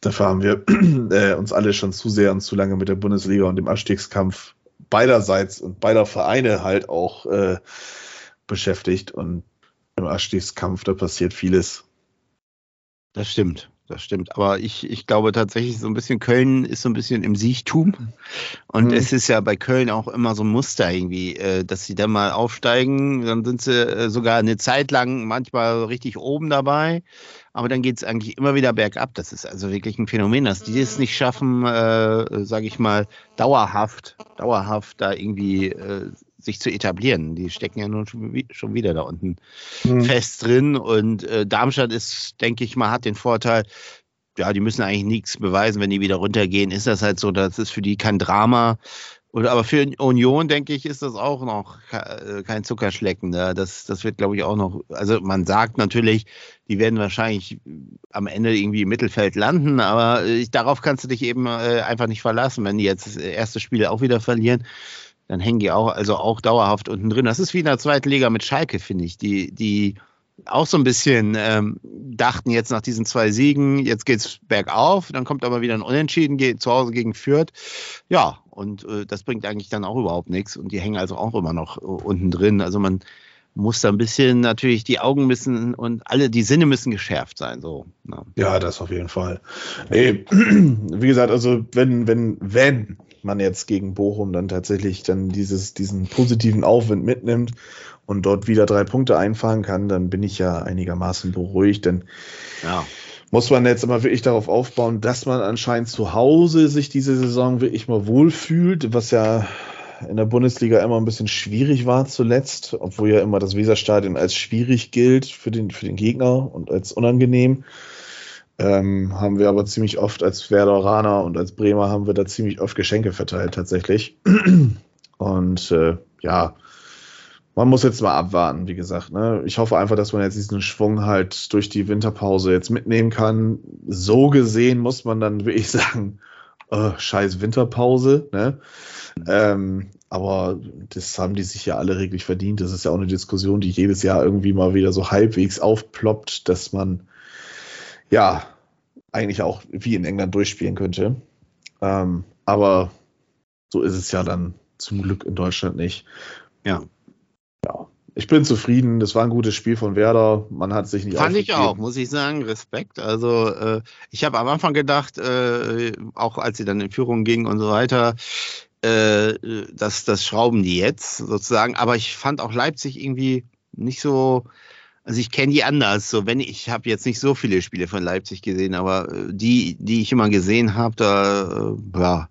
dafür haben wir (clears throat) äh, uns alle schon zu sehr und zu lange mit der Bundesliga und dem Abstiegskampf beiderseits und beider Vereine halt auch äh, beschäftigt. Und im Abstiegskampf, da passiert vieles. Das stimmt, das stimmt. Aber ich, ich glaube tatsächlich, so ein bisschen Köln ist so ein bisschen im Siechtum. Und mhm. es ist ja bei Köln auch immer so ein Muster irgendwie, äh, dass sie dann mal aufsteigen, dann sind sie äh, sogar eine Zeit lang manchmal richtig oben dabei. Aber dann geht es eigentlich immer wieder bergab. Das ist also wirklich ein Phänomen, dass die es nicht schaffen, äh, sage ich mal, dauerhaft, dauerhaft da irgendwie äh, sich zu etablieren. Die stecken ja nun schon wieder da unten mhm. fest drin. Und äh, Darmstadt ist, denke ich mal, hat den Vorteil, ja, die müssen eigentlich nichts beweisen, wenn die wieder runtergehen. Ist das halt so, das ist für die kein Drama. Und, aber für Union, denke ich, ist das auch noch äh, kein Zuckerschlecken. Ne? Das, das wird, glaube ich, auch noch. Also, man sagt natürlich, die werden wahrscheinlich am Ende irgendwie im Mittelfeld landen, aber ich, darauf kannst du dich eben äh, einfach nicht verlassen, wenn die jetzt das erste Spiel auch wieder verlieren dann hängen die auch, also auch dauerhaft unten drin. Das ist wie in der zweiten Liga mit Schalke, finde ich, die, die auch so ein bisschen ähm, dachten jetzt nach diesen zwei Siegen, jetzt geht's bergauf, dann kommt aber wieder ein Unentschieden geht zu Hause gegen Fürth. Ja, und äh, das bringt eigentlich dann auch überhaupt nichts und die hängen also auch immer noch äh, unten drin. Also man muss da ein bisschen natürlich die Augen müssen und alle die Sinne müssen geschärft sein. So. Ja, ne? ja das auf jeden Fall. Nee, (clears throat) wie gesagt, also wenn, wenn, wenn man jetzt gegen Bochum dann tatsächlich dann dieses, diesen positiven Aufwind mitnimmt und dort wieder drei Punkte einfahren kann, dann bin ich ja einigermaßen beruhigt, denn ja. muss man jetzt immer wirklich darauf aufbauen, dass man anscheinend zu Hause sich diese Saison wirklich mal wohlfühlt, was ja in der Bundesliga immer ein bisschen schwierig war zuletzt, obwohl ja immer das Weserstadion als schwierig gilt für den, für den Gegner und als unangenehm. Ähm, haben wir aber ziemlich oft als Werderaner und als Bremer haben wir da ziemlich oft Geschenke verteilt tatsächlich. (clears throat) Und äh, ja, man muss jetzt mal abwarten, wie gesagt. Ne? Ich hoffe einfach, dass man jetzt diesen Schwung halt durch die Winterpause jetzt mitnehmen kann. So gesehen muss man dann (laughs) wirklich sagen, oh, scheiß Winterpause. Ne? Ähm, aber das haben die sich ja alle reglich verdient. Das ist ja auch eine Diskussion, die jedes Jahr irgendwie mal wieder so halbwegs aufploppt, dass man ja eigentlich auch wie in England durchspielen könnte. Ähm, aber so ist es ja dann zum Glück in Deutschland nicht. Ja. Ja. Ich bin zufrieden. Das war ein gutes Spiel von Werder. Man hat sich nicht Fand ich auch, muss ich sagen, Respekt. Also äh, ich habe am Anfang gedacht, äh, auch als sie dann in Führung ging und so weiter, äh, dass das schrauben die jetzt sozusagen. Aber ich fand auch Leipzig irgendwie nicht so. Also ich kenne die anders. So wenn ich, ich habe jetzt nicht so viele Spiele von Leipzig gesehen, aber äh, die, die ich immer gesehen habe, da äh, ja,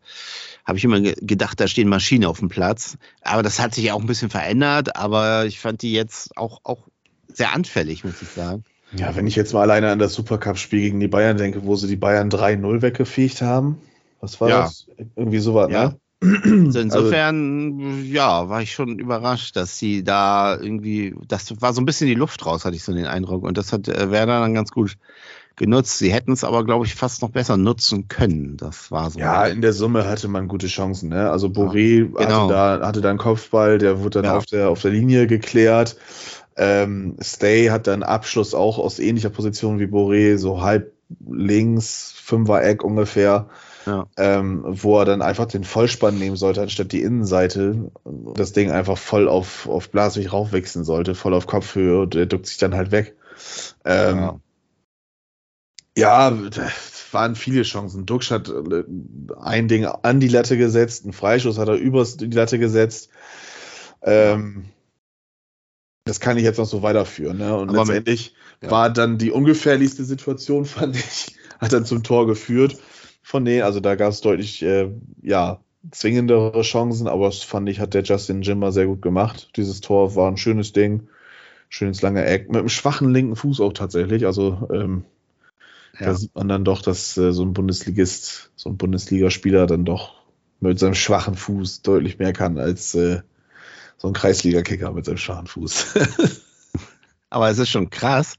habe ich immer ge gedacht, da stehen Maschinen auf dem Platz. Aber das hat sich auch ein bisschen verändert. Aber ich fand die jetzt auch auch sehr anfällig, muss ich sagen. Ja, wenn ich jetzt mal alleine an das Supercup-Spiel gegen die Bayern denke, wo sie die Bayern 3-0 weggefegt haben. Was war Ja. das? Irgendwie sowas, Ja. ne? Also insofern, ja, war ich schon überrascht, dass sie da irgendwie, das war so ein bisschen die Luft raus, hatte ich so den Eindruck. Und das hat äh, Werder dann ganz gut genutzt. Sie hätten es aber, glaube ich, fast noch besser nutzen können. Das war so. Ja, in der Summe hatte man gute Chancen. Ne? Also Boré genau. hatte, da, hatte da einen Kopfball, der wurde dann Ja. auf, der, auf der Linie geklärt. Ähm, Stay hat dann Abschluss auch aus ähnlicher Position wie Boré, so halb links, Fünfer-Eck ungefähr, Ja. ähm, wo er dann einfach den Vollspann nehmen sollte, anstatt die Innenseite. Das Ding einfach voll auf, auf Blaswig raufwechseln sollte, voll auf Kopfhöhe und der duckt sich dann halt weg. Ähm, Ja. ja, waren viele Chancen. Duxch hat äh, ein Ding an die Latte gesetzt, einen Freischuss hat er übers die Latte gesetzt. Ähm, das kann ich jetzt noch so weiterführen. Ne? Und Aber letztendlich ja. war dann die ungefährlichste Situation, (laughs) fand ich, hat dann zum Tor geführt von denen. Also da gab es deutlich, äh, ja, zwingendere Chancen, aber das fand ich, hat der Justin Jimmer sehr gut gemacht. Dieses Tor war ein schönes Ding. Schönes lange Eck. Mit einem schwachen linken Fuß auch tatsächlich. Also ähm, da Ja. sieht man dann doch, dass äh, so ein Bundesligist, so ein Bundesligaspieler dann doch mit seinem schwachen Fuß deutlich mehr kann als äh, so ein Kreisliga-Kicker mit seinem schwachen Fuß. (laughs) Aber es ist schon krass.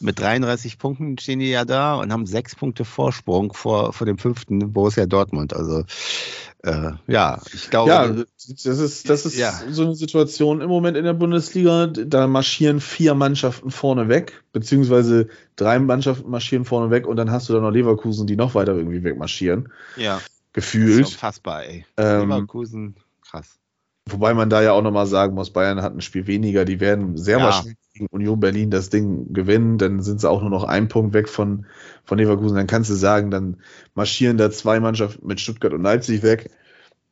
Mit 33 Punkten stehen die ja da und haben sechs Punkte Vorsprung vor, vor dem fünften Borussia Dortmund. Also äh, ja, ich glaube, ja, das ist, das ist Ja. so eine Situation im Moment in der Bundesliga. Da marschieren vier Mannschaften vorne weg, beziehungsweise drei Mannschaften marschieren vorne weg und dann hast du da noch Leverkusen, die noch weiter irgendwie wegmarschieren. ja, das ist Gefühlt. unfassbar, ey. Ähm, Leverkusen, krass. Wobei man da ja auch nochmal sagen muss, Bayern hat ein Spiel weniger, die werden sehr Ja. wahrscheinlich gegen Union Berlin das Ding gewinnen, dann sind sie auch nur noch ein Punkt weg von, von Leverkusen. Dann kannst du sagen, dann marschieren da zwei Mannschaften mit Stuttgart und Leipzig weg.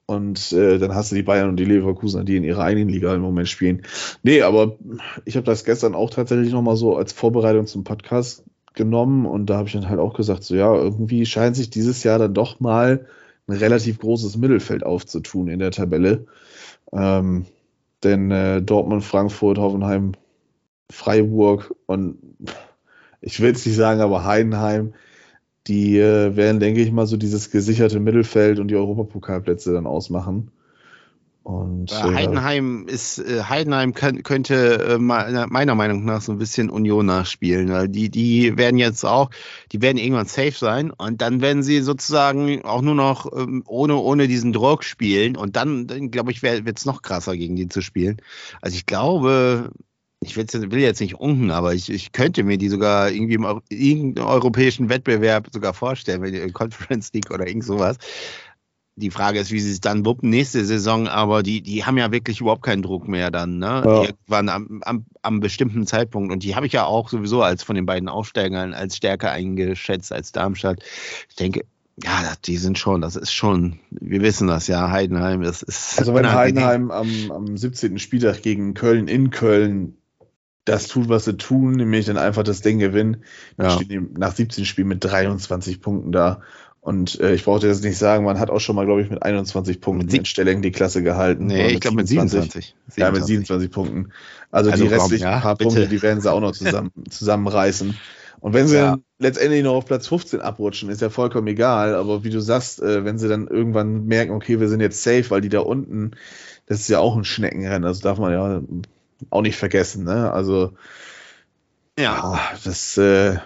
Und äh, dann hast du die Bayern und die Leverkusen, die in ihrer eigenen Liga im Moment spielen. Nee, aber ich habe das gestern auch tatsächlich nochmal so als Vorbereitung zum Podcast genommen und da habe ich dann halt auch gesagt, so ja, irgendwie scheint sich dieses Jahr dann doch mal ein relativ großes Mittelfeld aufzutun in der Tabelle. Ähm, denn äh, Dortmund, Frankfurt, Hoffenheim, Freiburg und (laughs) ich will es nicht sagen, aber Heidenheim, die äh, werden, denke ich mal, so dieses gesicherte Mittelfeld und die Europapokalplätze dann ausmachen. Und Äh, äh, Heidenheim ist, äh, Heidenheim kann, könnte äh, me- meiner Meinung nach so ein bisschen Union nachspielen. Weil die, die werden jetzt auch, die werden irgendwann safe sein und dann werden sie sozusagen auch nur noch ähm, ohne, ohne diesen Druck spielen und dann, dann glaube ich, wird es noch krasser gegen die zu spielen. Also ich glaube, ich jetzt- will jetzt nicht unken, aber ich, ich könnte mir die sogar irgendwie im irgendeinem europäischen Wettbewerb sogar vorstellen, wenn die Conference League oder irgend sowas. Die Frage ist, wie sie es dann wuppen nächste Saison, aber die, die haben ja wirklich überhaupt keinen Druck mehr dann, ne? Ja. Irgendwann am, am, am bestimmten Zeitpunkt. Und die habe ich ja auch sowieso als von den beiden Aufsteigern als stärker eingeschätzt als Darmstadt. Ich denke, ja, die sind schon, das ist schon, wir wissen das ja, Heidenheim, das ist. also wenn. Heidenheim am, am 17. Spieltag gegen Köln in Köln das tut, was sie tun, nämlich dann einfach das Ding gewinnen, dann Ja. stehen die nach 17 Spielen mit 23 Punkten da. Und äh, ich brauchte jetzt nicht sagen, man hat auch schon mal, glaube ich, mit 21 Punkten Mit in Stelling die Klasse gehalten. Nee, ich glaube mit 27. Ja, mit 27 Punkten. Also, Also die restlichen ja, paar bitte. Punkte, die werden sie auch noch (laughs) zusammen, zusammenreißen. Und wenn sie Ja. dann letztendlich noch auf Platz 15 abrutschen, ist ja vollkommen egal. Aber wie du sagst, äh, wenn sie dann irgendwann merken, okay, wir sind jetzt safe, weil die da unten, das ist ja auch ein Schneckenrennen, das darf man ja auch nicht vergessen. Ne? Also, Ja. ja, das äh,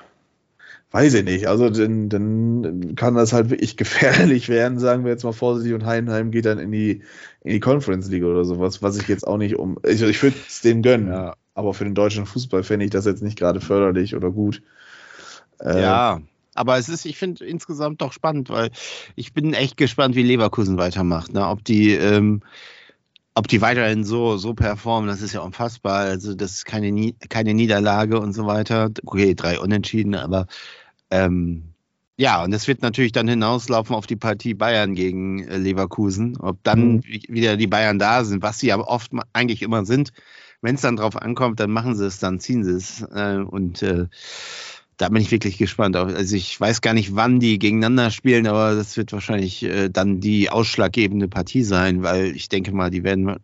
weiß ich nicht. Also dann, dann kann das halt wirklich (laughs) gefährlich werden, sagen wir jetzt mal vorsichtig, und Heidenheim geht dann in die, in die Conference League oder sowas, was ich jetzt auch nicht um. Ich, ich würde es denen gönnen, Ja. aber für den deutschen Fußball fände ich das jetzt nicht gerade förderlich oder gut. Äh, Ja, Aber es ist, ich finde insgesamt doch spannend, weil ich bin echt gespannt, wie Leverkusen weitermacht. Ne? Ob die, ähm, ob die weiterhin so, so performen, das ist ja unfassbar. Also das ist keine, keine Niederlage und so weiter. Okay, drei Unentschieden, aber ähm, ja, und das wird natürlich dann hinauslaufen auf die Partie Bayern gegen äh, Leverkusen. Ob dann mhm. wieder die Bayern da sind, was sie aber oft eigentlich immer sind. Wenn es dann drauf ankommt, dann machen sie es, dann ziehen sie es. Äh, und äh, da bin ich wirklich gespannt. Also ich weiß gar nicht, wann die gegeneinander spielen, aber das wird wahrscheinlich äh, dann die ausschlaggebende Partie sein, weil ich denke mal, die werden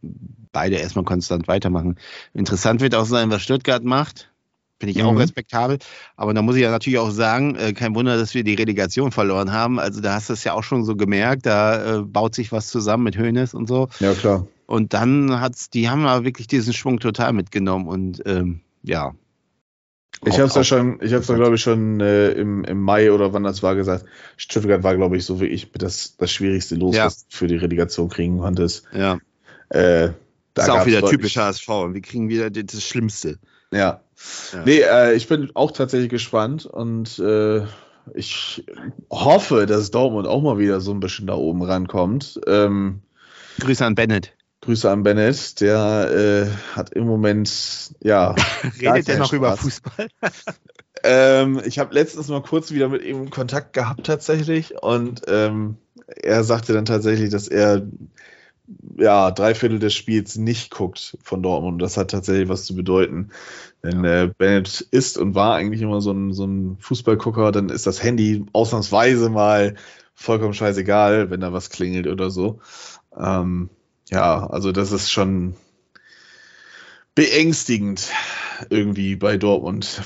beide erstmal konstant weitermachen. Interessant wird auch sein, was Stuttgart macht. Finde ich mhm. auch respektabel. Aber da muss ich ja natürlich auch sagen, äh, kein Wunder, dass wir die Relegation verloren haben. Also da hast du es ja auch schon so gemerkt, da äh, baut sich was zusammen mit Hönes und so. Ja, klar. Und dann hat's, die haben aber wirklich diesen Schwung total mitgenommen und ähm, ja. Ich habe es ja schon, ich habe es glaube ich schon äh, im, im Mai oder wann das war gesagt. Stuttgart war glaube ich so wie ich das das schwierigste Los, ja. was für die Relegation kriegen konntest. Ja. Äh, da ist auch wieder typisch HSV. Wir kriegen wieder das Schlimmste. Ja. Ja. Nee, äh, ich bin auch tatsächlich gespannt und äh, ich hoffe, dass Dortmund auch mal wieder so ein bisschen da oben rankommt. Ähm, Grüße an Bennett. Grüße an Bennett, der äh, hat im Moment, ja. (laughs) Redet er noch Spaß. über Fußball? (laughs) ähm, ich habe letztens mal kurz wieder mit ihm Kontakt gehabt tatsächlich und ähm, er sagte dann tatsächlich, dass er ja, drei Viertel des Spiels nicht guckt von Dortmund. Das hat tatsächlich was zu bedeuten. Wenn äh, Bennett ist und war eigentlich immer so ein, so ein Fußballgucker, dann ist das Handy ausnahmsweise mal vollkommen scheißegal, wenn da was klingelt oder so. Ähm, ja, also das ist schon beängstigend irgendwie bei Dortmund.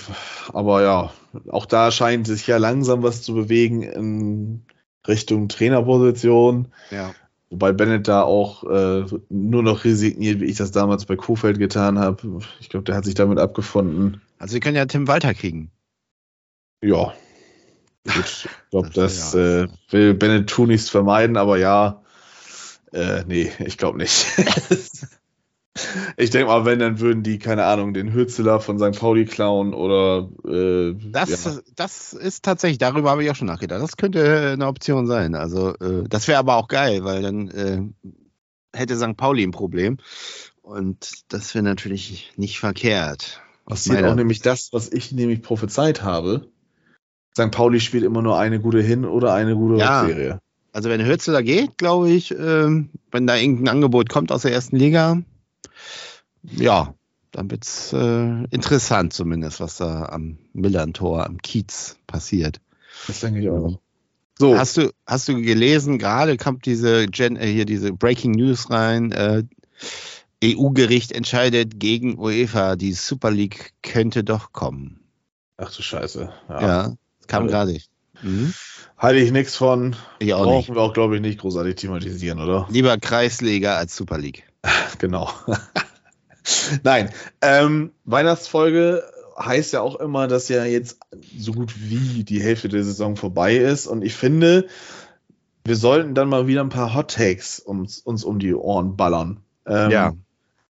Aber ja, auch da scheint sich ja langsam was zu bewegen in Richtung Trainerposition. Ja. Wobei Bennett da auch äh, nur noch resigniert, wie ich das damals bei Kofeld getan habe. Ich glaube, der hat sich damit abgefunden. Also wir können ja Tim Walter kriegen. Ja. Gut, ich glaube, (laughs) das, das ja. äh, will Bennett tunlichst vermeiden, aber ja, äh, nee, ich glaube nicht. (laughs) Ich denke mal, wenn, dann würden die, keine Ahnung, den Hützeler von St. Pauli klauen oder. Äh, das, ja. das ist tatsächlich, darüber habe ich auch schon nachgedacht. Das könnte eine Option sein. Also, äh, das wäre aber auch geil, weil dann äh, hätte St. Pauli ein Problem. Und das wäre natürlich nicht verkehrt. Das ist auch nämlich das, was ich nämlich prophezeit habe. St. Pauli spielt immer nur eine gute Hin- oder eine gute ja. Serie. Also wenn Hützeler geht, glaube ich, ähm, wenn da irgendein Angebot kommt aus der ersten Liga, ja, dann wird es äh, interessant zumindest, was da am Millern-Tor, am Kiez passiert. Das denke ich auch. So. Hast du, hast du gelesen, gerade kommt diese Gen, äh, hier diese Breaking News rein, äh, EU-Gericht entscheidet gegen UEFA, die Super League könnte doch kommen. Ach du Scheiße. Ja, ja kam gerade. Mhm. Halte ich nichts von. Ich auch Brauchen nicht. wir auch, glaube ich, nicht großartig thematisieren, oder? Lieber Kreisliga als Super League. (laughs) genau. (laughs) Nein, ähm, Weihnachtsfolge heißt ja auch immer, dass ja jetzt so gut wie die Hälfte der Saison vorbei ist. Und ich finde, wir sollten dann mal wieder ein paar Hot Takes uns, uns um die Ohren ballern. Ähm, ja.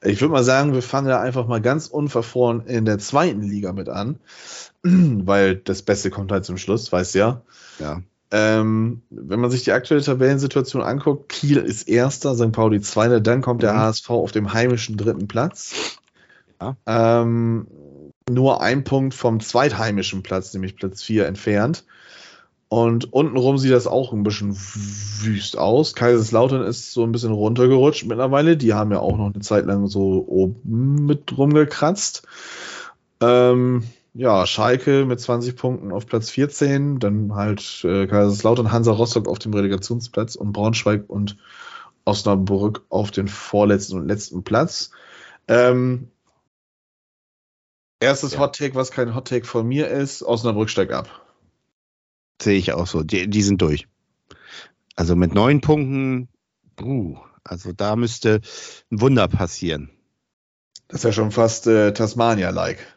Ich würde mal sagen, wir fangen da einfach mal ganz unverfroren in der zweiten Liga mit an, (clears throat) weil das Beste kommt halt zum Schluss, weißt ja. Ja. Ähm, wenn man sich die aktuelle Tabellensituation anguckt, Kiel ist Erster, St. Pauli Zweiter, dann kommt der mhm. HSV auf dem heimischen dritten Platz. Ja. Ähm, nur ein Punkt vom zweitheimischen Platz, nämlich Platz 4, entfernt. Und untenrum sieht das auch ein bisschen wüst aus. Kaiserslautern ist so ein bisschen runtergerutscht mittlerweile. Die haben ja auch noch eine Zeit lang so oben mit rumgekratzt. Ähm, ja, Schalke mit 20 Punkten auf Platz 14, dann halt äh, Kaiserslautern, Hansa Rostock auf dem Relegationsplatz und Braunschweig und Osnabrück auf den vorletzten und letzten Platz. Ähm, erstes ja. Hot Take, was kein Hot Take von mir ist, Osnabrück steigt ab. Sehe ich auch so. Die, die sind durch. Also mit neun Punkten, uh, also da müsste ein Wunder passieren. Das ist ja schon fast äh, Tasmania-like.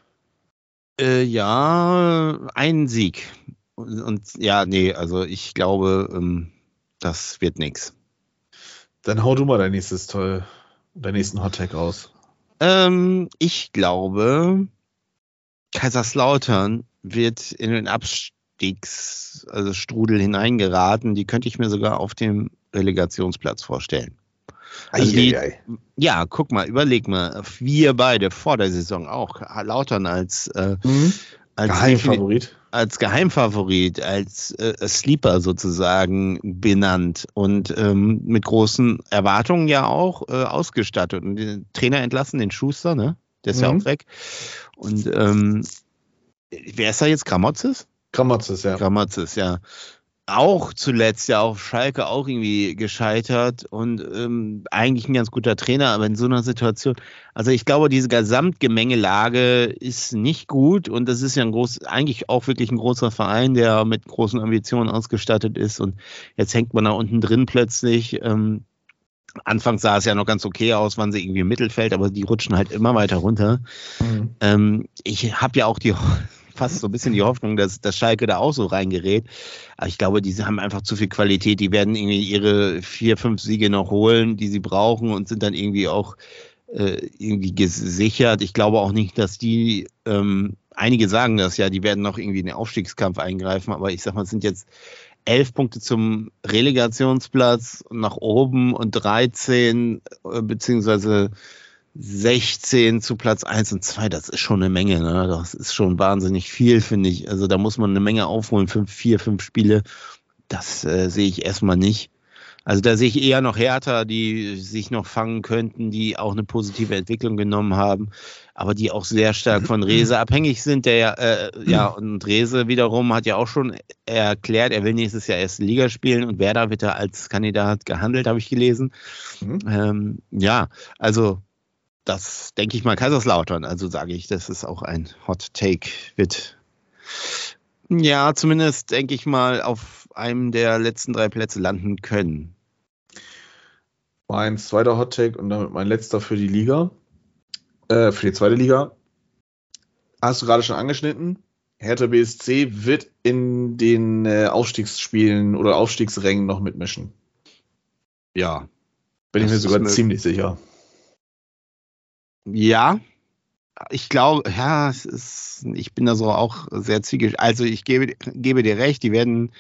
Äh, ja, ein Sieg. Und, und, ja, nee, also ich glaube, ähm, das wird nichts. Dann hau du mal dein nächstes toll, dein nächsten Hottag raus. Ähm, ich glaube, Kaiserslautern wird in den Abstieg Abstiegs, also Strudel hineingeraten. Die könnte ich mir sogar auf dem Relegationsplatz vorstellen. Also die, ja, guck mal, überleg mal, wir beide vor der Saison auch, Lautern als, äh, mhm. als Geheimfavorit. Als Geheimfavorit, als äh, Sleeper sozusagen benannt und ähm, mit großen Erwartungen ja auch äh, ausgestattet. Und den Trainer entlassen, den Schuster, ne? Der ist mhm. ja auch weg. Und ähm, wer ist da jetzt? Gramotzes? Gramotzes, ja. Gramotzes, ja auch zuletzt ja auf Schalke auch irgendwie gescheitert und ähm, eigentlich ein ganz guter Trainer, aber in so einer Situation, also ich glaube, diese Gesamtgemengelage ist nicht gut und das ist ja ein groß, eigentlich auch wirklich ein großer Verein, der mit großen Ambitionen ausgestattet ist und jetzt hängt man da unten drin plötzlich. Ähm, Anfangs sah es ja noch ganz okay aus, waren sie irgendwie im Mittelfeld, aber die rutschen halt immer weiter runter. Mhm. Ähm, ich habe ja auch die fast so ein bisschen die Hoffnung, dass, dass Schalke da auch so reingerät. Aber ich glaube, die haben einfach zu viel Qualität. Die werden irgendwie ihre vier, fünf Siege noch holen, die sie brauchen und sind dann irgendwie auch äh, irgendwie gesichert. Ich glaube auch nicht, dass die, ähm, einige sagen das ja, die werden noch irgendwie in den Aufstiegskampf eingreifen, aber ich sag mal, es sind jetzt elf Punkte zum Relegationsplatz nach oben und 13 äh, beziehungsweise 16 zu Platz 1 und 2, das ist schon eine Menge. Ne? Das ist schon wahnsinnig viel, finde ich. Also da muss man eine Menge aufholen, fünf, vier, fünf Spiele. Das äh, sehe ich erstmal nicht. Also da sehe ich eher noch Härter, die sich noch fangen könnten, die auch eine positive Entwicklung genommen haben, aber die auch sehr stark von Rese (clears throat) abhängig sind. Der äh, ja und Rese wiederum hat ja auch schon erklärt, er will nächstes Jahr erste Liga spielen und Werder wird da als Kandidat gehandelt, habe ich gelesen. Mhm. Ähm, ja, also das denke ich mal Kaiserslautern. Also sage ich, das ist auch ein Hot Take wird. Ja, zumindest denke ich mal auf einem der letzten drei Plätze landen können. Mein zweiter Hot Take und damit mein letzter für die Liga, äh, für die zweite Liga. Hast du gerade schon angeschnitten? Hertha BSC wird in den äh, Aufstiegsspielen oder Aufstiegsrängen noch mitmischen. Ja. Bin ich mir sogar ziemlich sicher. Ja, ich glaube, ja, es ist, ich bin da so auch sehr zügig. Also ich gebe, gebe dir recht, die werden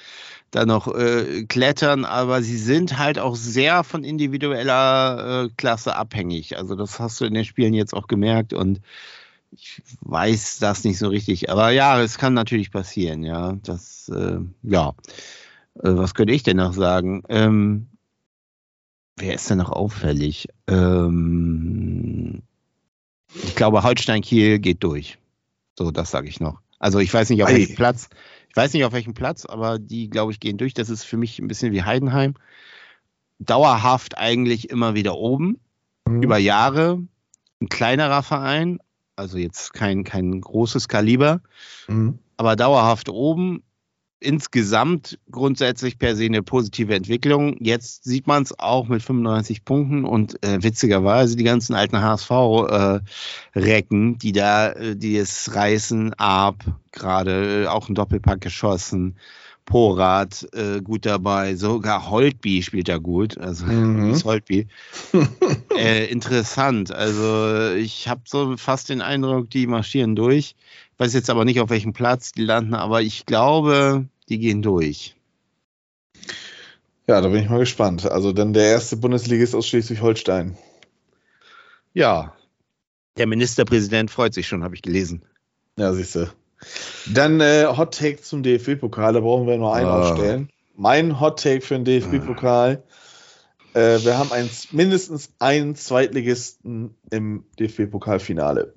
da noch äh, klettern, aber sie sind halt auch sehr von individueller äh, Klasse abhängig. Also das hast du in den Spielen jetzt auch gemerkt und ich weiß das nicht so richtig. Aber ja, es kann natürlich passieren, ja. Das, äh, ja. Äh, was könnte ich denn noch sagen? Ähm, wer ist denn noch auffällig? Ähm, ich glaube, Holstein Kiel geht durch. So, das sage ich noch. Also ich weiß nicht auf Ei. welchem Platz. Ich weiß nicht auf welchem Platz, aber die, glaube ich, gehen durch. Das ist für mich ein bisschen wie Heidenheim. Dauerhaft eigentlich immer wieder oben. Mhm. Über Jahre. Ein kleinerer Verein. Also jetzt kein, kein großes Kaliber. Mhm. Aber dauerhaft oben insgesamt grundsätzlich per se eine positive Entwicklung. Jetzt sieht man es auch mit 95 Punkten und äh, witzigerweise die ganzen alten HSV-Recken, äh, die da, äh, die es reißen, ab, gerade äh, auch ein Doppelpack geschossen. Porat äh, gut dabei, sogar Holtby spielt da gut, also mhm. (laughs) Holtby. (laughs) äh, interessant, also ich habe so fast den Eindruck, die marschieren durch. Weiß jetzt aber nicht, auf welchem Platz die landen, aber ich glaube, die gehen durch. Ja, da bin ich mal gespannt. Also dann der erste Bundesligist aus Schleswig-Holstein. Ja, der Ministerpräsident freut sich schon, habe ich gelesen. Ja, siehst du. Dann äh, Hot Take zum DFB-Pokal, da brauchen wir nur einen ah. aufstellen. Mein Hot Take für den DFB-Pokal. Ah. Äh, wir haben ein, mindestens einen Zweitligisten im DFB-Pokalfinale.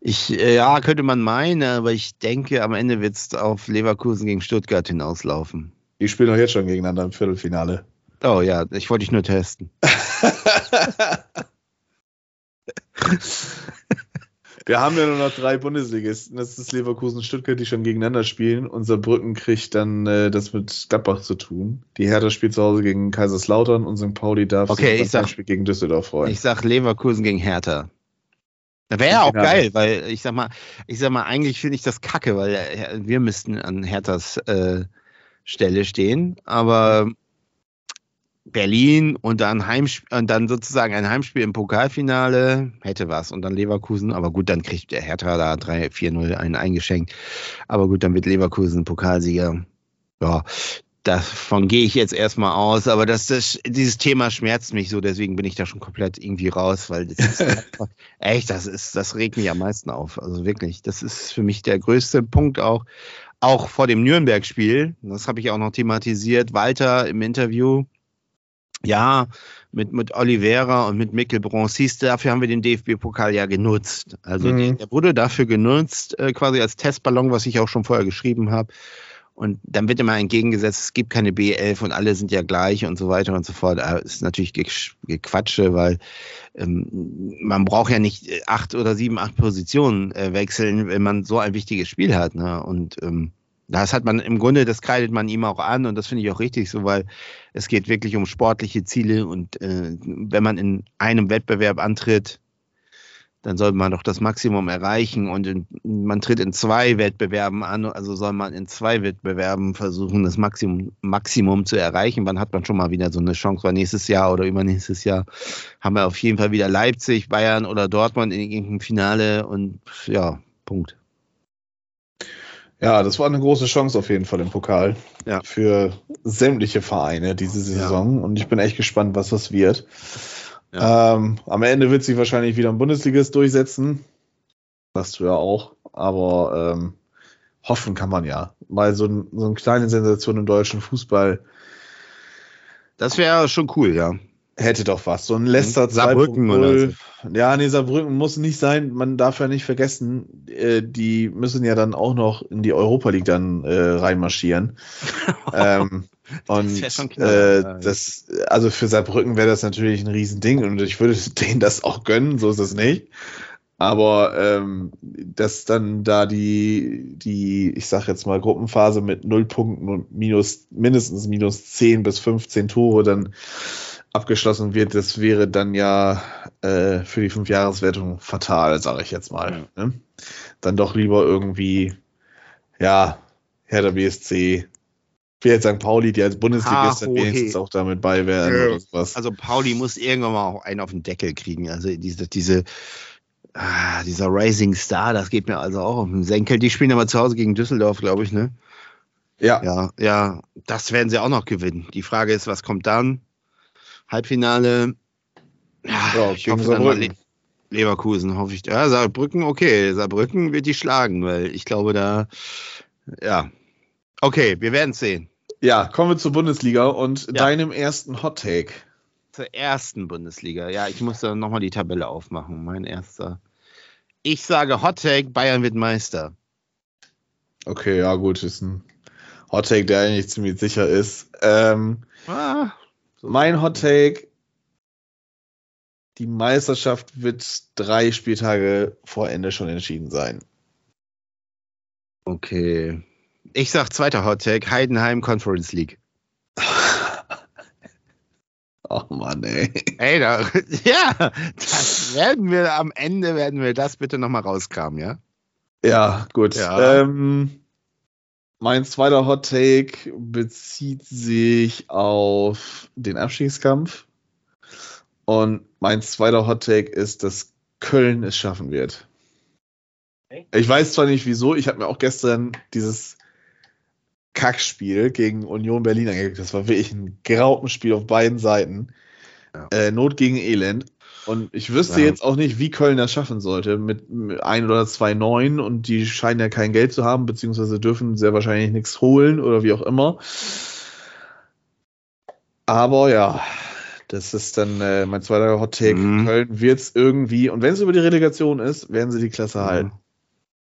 Ich, äh, ja, könnte man meinen, aber ich denke, am Ende wird es auf Leverkusen gegen Stuttgart hinauslaufen. Die spielen doch jetzt schon gegeneinander im Viertelfinale. Oh ja, ich wollte dich nur testen. (laughs) Wir haben ja nur noch drei Bundesligisten. Das ist Leverkusen und Stuttgart, die schon gegeneinander spielen. Unser Brücken kriegt dann äh, das mit Gladbach zu tun. Die Hertha spielt zu Hause gegen Kaiserslautern und St. Pauli darf okay, sich beim Spiel gegen Düsseldorf freuen. Ich sag Leverkusen gegen Hertha. Wäre ja auch geil, weil ich sag mal, ich sag mal, eigentlich finde ich das kacke, weil äh, wir müssten an Herthas äh, Stelle stehen. Aber Berlin und dann, Heimsp und dann sozusagen ein Heimspiel im Pokalfinale, hätte was. Und dann Leverkusen, aber gut, dann kriegt der Hertha da 3-4-0 einen eingeschenkt. Aber gut, dann wird Leverkusen Pokalsieger. Ja, davon gehe ich jetzt erstmal aus, aber das, das, dieses Thema schmerzt mich so, deswegen bin ich da schon komplett irgendwie raus, weil das ist (laughs) einfach, echt, das ist, das regt mich am meisten auf. Also wirklich, das ist für mich der größte Punkt auch, auch vor dem Nürnberg-Spiel. Das habe ich auch noch thematisiert. Walter im Interview, ja, mit, mit Oliveira und mit Mikkel Bronsis, dafür haben wir den DFB-Pokal ja genutzt. Also mhm. der wurde dafür genutzt, äh, quasi als Testballon, was ich auch schon vorher geschrieben habe. Und dann wird immer entgegengesetzt, es gibt keine B11 und alle sind ja gleich und so weiter und so fort. Das ist natürlich Gequatsche, weil ähm, man braucht ja nicht äh, acht oder sieben, acht Positionen äh, wechseln, wenn man so ein wichtiges Spiel hat. Ne? Und ähm, das hat man im Grunde, das kreidet man ihm auch an und das finde ich auch richtig so, weil es geht wirklich um sportliche Ziele und äh, wenn man in einem Wettbewerb antritt, dann soll man doch das Maximum erreichen und in, man tritt in zwei Wettbewerben an, also soll man in zwei Wettbewerben versuchen, das Maximum, Maximum zu erreichen. Wann hat man schon mal wieder so eine Chance? Weil nächstes Jahr oder übernächstes Jahr haben wir auf jeden Fall wieder Leipzig, Bayern oder Dortmund in irgendeinem Finale und ja, Punkt. Ja, das war eine große Chance auf jeden Fall im Pokal ja. für sämtliche Vereine diese Saison ja. und ich bin echt gespannt, was das wird. Ja. Ähm, am Ende wird sich wahrscheinlich wieder ein Bundesligist durchsetzen. Sagst du ja auch. Aber ähm, hoffen kann man ja. Mal so, ein, so eine kleine Sensation im deutschen Fußball. Das wäre schon cool, ja. Hätte doch was. So ein Leicester Saarbrücken oder so. Ja, nee, Saarbrücken muss nicht sein. Man darf ja nicht vergessen, äh, die müssen ja dann auch noch in die Europa League dann äh, reinmarschieren. (laughs) ähm, und das, äh, das, also für Saarbrücken wäre das natürlich ein Riesending und ich würde (laughs) denen das auch gönnen, so ist es nicht. Aber ähm, dass dann da die, die, ich sag jetzt mal, Gruppenphase mit null Punkten und minus, mindestens minus 10 bis 15 Tore dann abgeschlossen wird, das wäre dann ja äh, für die Fünfjahreswertung fatal, sage ich jetzt mal. Ja. Ne? Dann doch lieber irgendwie, ja, Hertha BSC, ich will jetzt sagen Pauli, die als Bundesligist dann wenigstens auch damit bei werden ja. oder sowas. Also Pauli muss irgendwann mal auch einen auf den Deckel kriegen. Also diese, diese ah, dieser Rising Star, das geht mir also auch auf den Senkel. Die spielen aber zu Hause gegen Düsseldorf, glaube ich, ne? Ja. Ja, ja, das werden sie auch noch gewinnen. Die Frage ist, was kommt dann? Halbfinale. Ja, ja ich hoffe dann mal Le Leverkusen, hoffe ich. Ja, Saarbrücken, okay. Saarbrücken wird die schlagen, weil ich glaube, da, ja. Okay, wir werden es sehen. Ja, kommen wir zur Bundesliga und ja. deinem ersten Hot Take. Zur ersten Bundesliga. Ja, ich muss da nochmal die Tabelle aufmachen. Mein erster. Ich sage Hot Take, Bayern wird Meister. Okay, ja, gut, ist ein Hot Take, der eigentlich ziemlich sicher ist. Ähm, ah, mein Hot Take: Die Meisterschaft wird drei Spieltage vor Ende schon entschieden sein. Okay. Ich sag zweiter Hot Take: Heidenheim Conference League. (laughs) Oh Mann, ey. Ey, da, (laughs) ja, das werden wir am Ende, werden wir das bitte nochmal rauskramen, ja? Ja, gut. Ja. Ähm, mein zweiter Hot Take bezieht sich auf den Abstiegskampf. Und mein zweiter Hot Take ist, dass Köln es schaffen wird. Ich weiß zwar nicht wieso, ich habe mir auch gestern dieses Kackspiel gegen Union Berlin angeguckt. Das war wirklich ein Graupenspiel auf beiden Seiten. Ja. Äh, Not gegen Elend. Und ich wüsste ja. jetzt auch nicht, wie Köln das schaffen sollte mit ein oder zwei Neuen und die scheinen ja kein Geld zu haben, beziehungsweise dürfen sehr wahrscheinlich nichts holen oder wie auch immer. Aber ja, das ist dann äh, mein zweiter Hot Take. Mhm. Köln wird es irgendwie, und wenn es über die Relegation ist, werden sie die Klasse mhm. halten.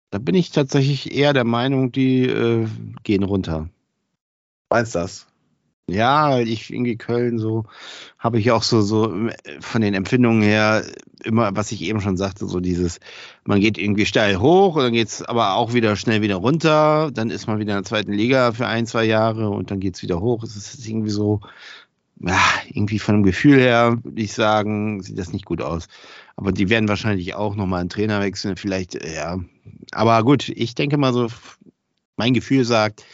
Da bin ich tatsächlich eher der Meinung, die äh, gehen runter. Meinst du das? Ja, ich irgendwie Köln so habe ich auch so so von den Empfindungen her immer, was ich eben schon sagte, so dieses, man geht irgendwie steil hoch und dann geht's aber auch wieder schnell wieder runter, dann ist man wieder in der zweiten Liga für ein zwei Jahre und dann geht's wieder hoch. Es ist irgendwie so, ja, irgendwie von dem Gefühl her würde ich sagen, sieht das nicht gut aus. Aber die werden wahrscheinlich auch nochmal einen Trainer wechseln, vielleicht, ja. Aber gut, ich denke mal so, mein Gefühl sagt,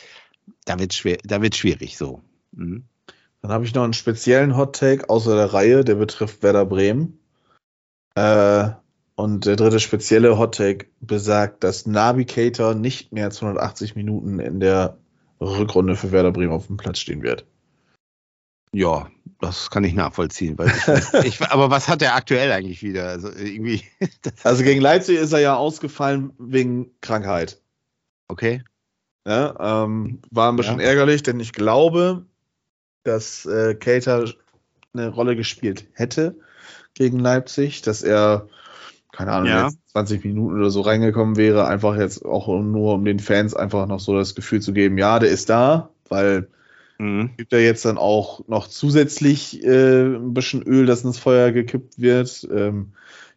da wird schwer, da wird schwierig so. Mhm. Dann habe ich noch einen speziellen Hot Take außer der Reihe, der betrifft Werder Bremen. Äh, und der dritte spezielle Hot Take besagt, dass Navigator nicht mehr als 180 Minuten in der Rückrunde für Werder Bremen auf dem Platz stehen wird. Ja, das kann ich nachvollziehen. Weil ich, (laughs) ich, aber was hat er aktuell eigentlich wieder? Also irgendwie. (laughs) also gegen Leipzig ist er ja ausgefallen wegen Krankheit. Okay. Ja, ähm, war ein bisschen ja. ärgerlich, denn ich glaube, dass äh, Cater eine Rolle gespielt hätte gegen Leipzig, dass er, keine Ahnung, ja. 20 Minuten oder so reingekommen wäre, einfach jetzt auch nur um den Fans einfach noch so das Gefühl zu geben, ja, der ist da, weil Mhm. Gibt ja jetzt dann auch noch zusätzlich äh, ein bisschen Öl, das ins Feuer gekippt wird. Ähm,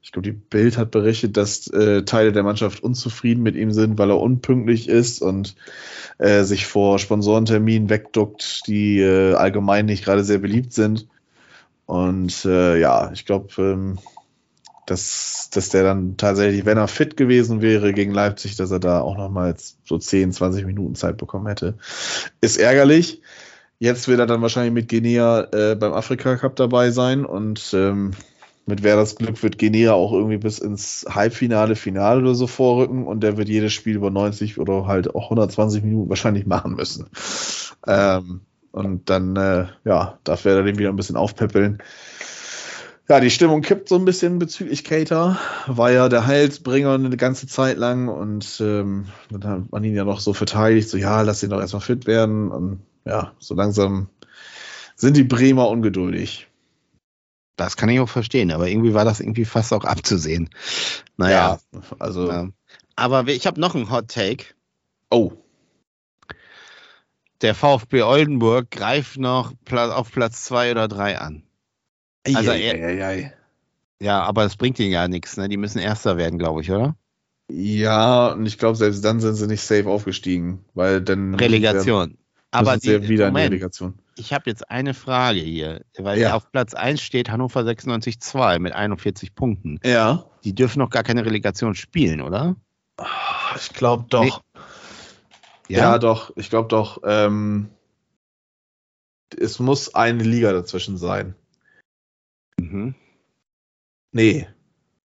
ich glaube, die Bild hat berichtet, dass äh, Teile der Mannschaft unzufrieden mit ihm sind, weil er unpünktlich ist und äh, sich vor Sponsorenterminen wegduckt, die äh, allgemein nicht gerade sehr beliebt sind. Und äh, ja, ich glaube, ähm, dass, dass der dann tatsächlich, wenn er fit gewesen wäre gegen Leipzig, dass er da auch nochmals so 10, 20 Minuten Zeit bekommen hätte. Ist ärgerlich. Jetzt wird er dann wahrscheinlich mit Guinea äh, beim Afrika Cup dabei sein und ähm, mit Werders Glück wird Guinea auch irgendwie bis ins Halbfinale, Finale oder so vorrücken und der wird jedes Spiel über 90 oder halt auch 120 Minuten wahrscheinlich machen müssen. Ähm, und dann, äh, ja, darf Werder den wieder ein bisschen aufpäppeln. Ja, die Stimmung kippt so ein bisschen bezüglich Cater. War ja der Heilsbringer eine ganze Zeit lang und ähm, dann hat man ihn ja noch so verteidigt, so ja, lass ihn doch erstmal fit werden. Und ja, so langsam sind die Bremer ungeduldig. Das kann ich auch verstehen, aber irgendwie war das irgendwie fast auch abzusehen. Naja, ja, also. Ja. Aber ich habe noch einen Hot Take. Oh. Der VfB Oldenburg greift noch auf Platz zwei oder drei an. Also, ei, ei, ei, ja, aber es bringt ihnen ja nichts. Ne? Die müssen Erster werden, glaube ich, oder? Ja, und ich glaube, selbst dann sind sie nicht safe aufgestiegen, weil dann. Relegation. Aber die, wieder Moment, in die Relegation. Ich habe jetzt eine Frage hier, weil ja. auf Platz 1 steht Hannover 96-2 mit 41 Punkten. Ja. Die dürfen noch gar keine Relegation spielen, oder? Ich glaube doch. Nee. Ja? ja? doch. Ich glaube doch. Ähm, es muss eine Liga dazwischen sein. Mhm. Nee.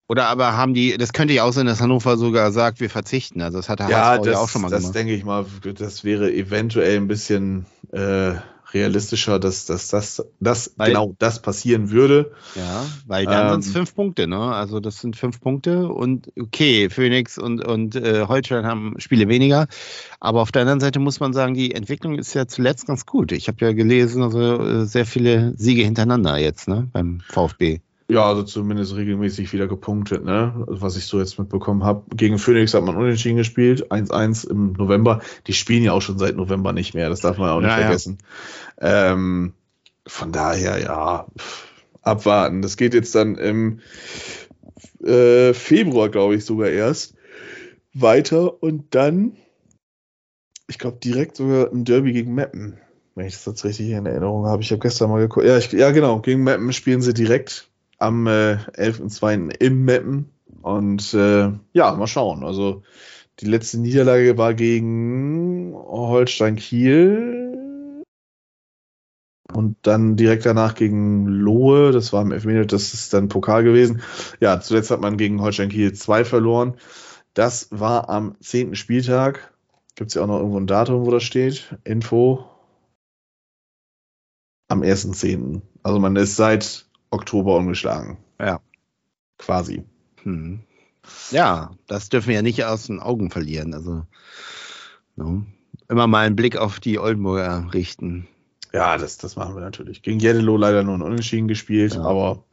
Oder aber haben die, das könnte ja auch sein, dass Hannover sogar sagt, wir verzichten. Also das hat der ja, HSV das, ja auch schon mal das gemacht. Das denke ich mal, das wäre eventuell ein bisschen äh, realistischer, dass, dass, dass, dass weil, genau das passieren würde. Ja, weil dann ähm, sind es fünf Punkte, ne? Also das sind fünf Punkte und okay, Phoenix und, und äh, Holstein haben Spiele weniger. Aber auf der anderen Seite muss man sagen, die Entwicklung ist ja zuletzt ganz gut. Ich habe ja gelesen, also äh, sehr viele Siege hintereinander jetzt, ne, beim VfB. Ja, also zumindest regelmäßig wieder gepunktet, ne? Was ich so jetzt mitbekommen habe. Gegen Phoenix hat man unentschieden gespielt, 1-1 im November. Die spielen ja auch schon seit November nicht mehr, das darf man auch nicht ja, vergessen. Ja. Ähm, von daher, ja, abwarten. Das geht jetzt dann im äh, Februar, glaube ich, sogar erst weiter und dann, ich glaube, direkt sogar im Derby gegen Meppen wenn ich das jetzt richtig in Erinnerung habe. Ich habe gestern mal geguckt. Ja, ich, ja, genau. Gegen Meppen spielen sie direkt am äh, 11.2. im Mappen. Und äh, ja, mal schauen. Also die letzte Niederlage war gegen Holstein Kiel. Und dann direkt danach gegen Lohe, das war im Elfmeter, das ist dann Pokal gewesen. Ja, zuletzt hat man gegen Holstein Kiel 2 verloren. Das war am 10. Spieltag. Gibt es ja auch noch irgendwo ein Datum, wo das steht? Info. Am 1.10. Also man ist seit Oktober ungeschlagen. Ja. Quasi. Hm. Ja, das dürfen wir ja nicht aus den Augen verlieren. Also no. immer mal einen Blick auf die Oldenburger richten. Ja, das, das machen wir natürlich. Gegen Jeddelo leider nur ein Unentschieden gespielt, ja. aber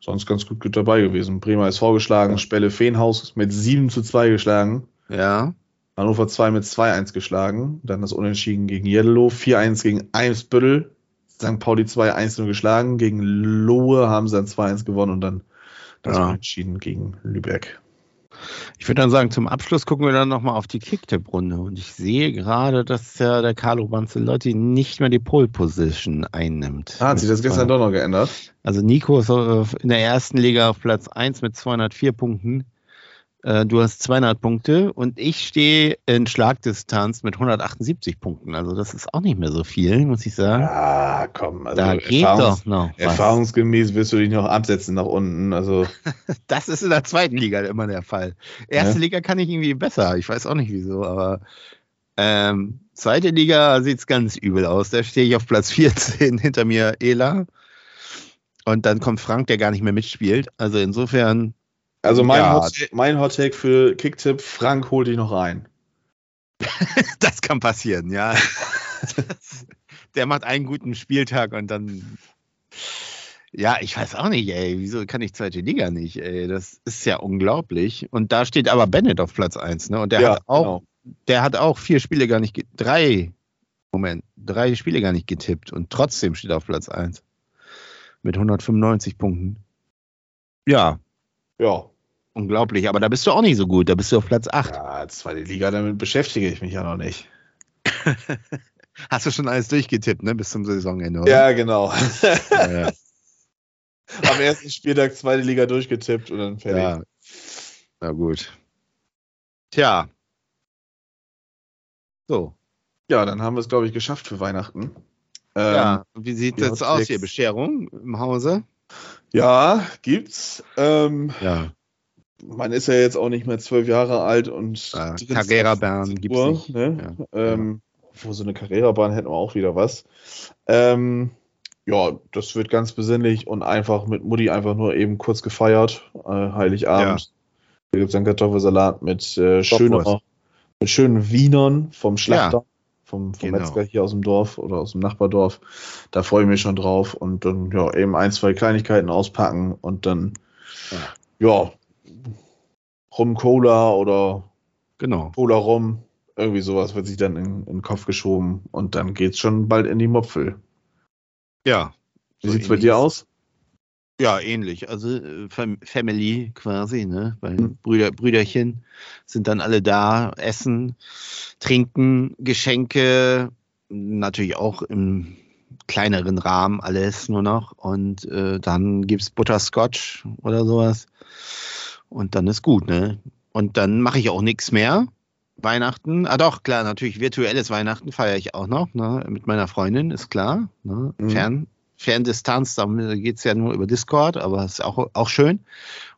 sonst ganz gut, gut dabei gewesen. Bremer ist vorgeschlagen. Spelle Feenhaus mit 7 zu 2 geschlagen. Ja. Hannover 2 mit 2-1 geschlagen. Dann das Unentschieden gegen Jeddelo, 4-1 gegen Eimsbüttel, St. Pauli 2-1 geschlagen. Gegen Lohe haben sie dann 2-1 gewonnen und dann das ja. entschieden gegen Lübeck. Ich würde dann sagen, zum Abschluss gucken wir dann nochmal auf die Kicktipp-Runde. Und ich sehe gerade, dass ja der Carlo Banzelotti nicht mehr die Pole-Position einnimmt. Ah, hat sich das gestern doch noch geändert? Also Nico ist in der ersten Liga auf Platz 1 mit 204 Punkten. Äh, du hast 200 Punkte und ich stehe in Schlagdistanz mit 178 Punkten. Also das ist auch nicht mehr so viel, muss ich sagen. Ah, komm. Also da geht doch noch. was. Erfahrungsgemäß wirst du dich noch absetzen nach unten. Also, (laughs) Das ist in der zweiten Liga immer der Fall. Erste Ja. Liga kann ich irgendwie besser. Ich weiß auch nicht wieso, aber ähm, zweite Liga sieht es ganz übel aus. Da stehe ich auf Platz 14 (laughs) hinter mir Ela. Und dann kommt Frank, der gar nicht mehr mitspielt. Also insofern, also mein, Ja. Hot, mein Hot Take für Kicktipp: Frank holt dich noch rein. (laughs) das kann passieren, ja. (laughs) der macht einen guten Spieltag und dann. Ja, ich weiß auch nicht, ey. Wieso kann ich zweite Liga nicht, ey? Das ist ja unglaublich. Und da steht aber Bennett auf Platz 1, ne? Und der hat auch genau. der hat auch vier Spiele gar nicht, drei, Moment, drei Spiele gar nicht getippt und trotzdem steht er auf Platz 1 mit 195 Punkten. Ja, Ja. Unglaublich, aber da bist du auch nicht so gut, da bist du auf Platz 8. ja, zweite Liga, damit beschäftige ich mich ja noch nicht. (laughs) Hast du schon alles durchgetippt, ne, bis zum Saisonende, oder? Ja, genau. Ja, ja. (laughs) Am ersten Spieltag zweite Liga durchgetippt und dann fertig. ja. Na gut. Tja. So, Ja, dann haben wir es, glaube ich, geschafft für Weihnachten. Ähm, ja, wie sieht ja, es aus hier? Bescherung im Hause? ja, gibt's. Ähm, Ja. Man ist ja jetzt auch nicht mehr zwölf Jahre alt und Ja, drin Carrera-Bahn gibt's Uhr, nicht. Ne? Ja, Ähm, Wo so eine Carrera-Bahn hätten wir auch wieder was. Ähm, ja, das wird ganz besinnlich und einfach mit Mutti einfach nur eben kurz gefeiert. Äh, Heiligabend. Da gibt es dann Kartoffelsalat mit, äh, schöner, mit schönen Wienern vom Schlachter, vom, vom Genau. Metzger hier aus dem Dorf oder aus dem Nachbardorf. Da freue ich mich schon drauf. Und dann ja eben ein, zwei Kleinigkeiten auspacken und dann ja, Rum Cola oder Genau. Cola Rum. Irgendwie sowas wird sich dann in, in den Kopf geschoben und dann geht's schon bald in die Mopfel. Ja. Wie So sieht's bei dir aus? Ja, ähnlich. Also äh, Fam Family quasi, ne? Weil Mhm. Brüder, Brüderchen sind dann alle da, essen, trinken, Geschenke, natürlich auch im kleineren Rahmen alles nur noch. Und äh, dann gibt's Butterscotch oder sowas. Und dann ist gut, ne? Und dann mache ich auch nichts mehr. Weihnachten, ah doch, klar, natürlich virtuelles Weihnachten feiere ich auch noch, ne? Mit meiner Freundin, ist klar. Ne? Mhm. Fern, Ferndistanz, da geht es ja nur über Discord, aber ist auch, auch schön.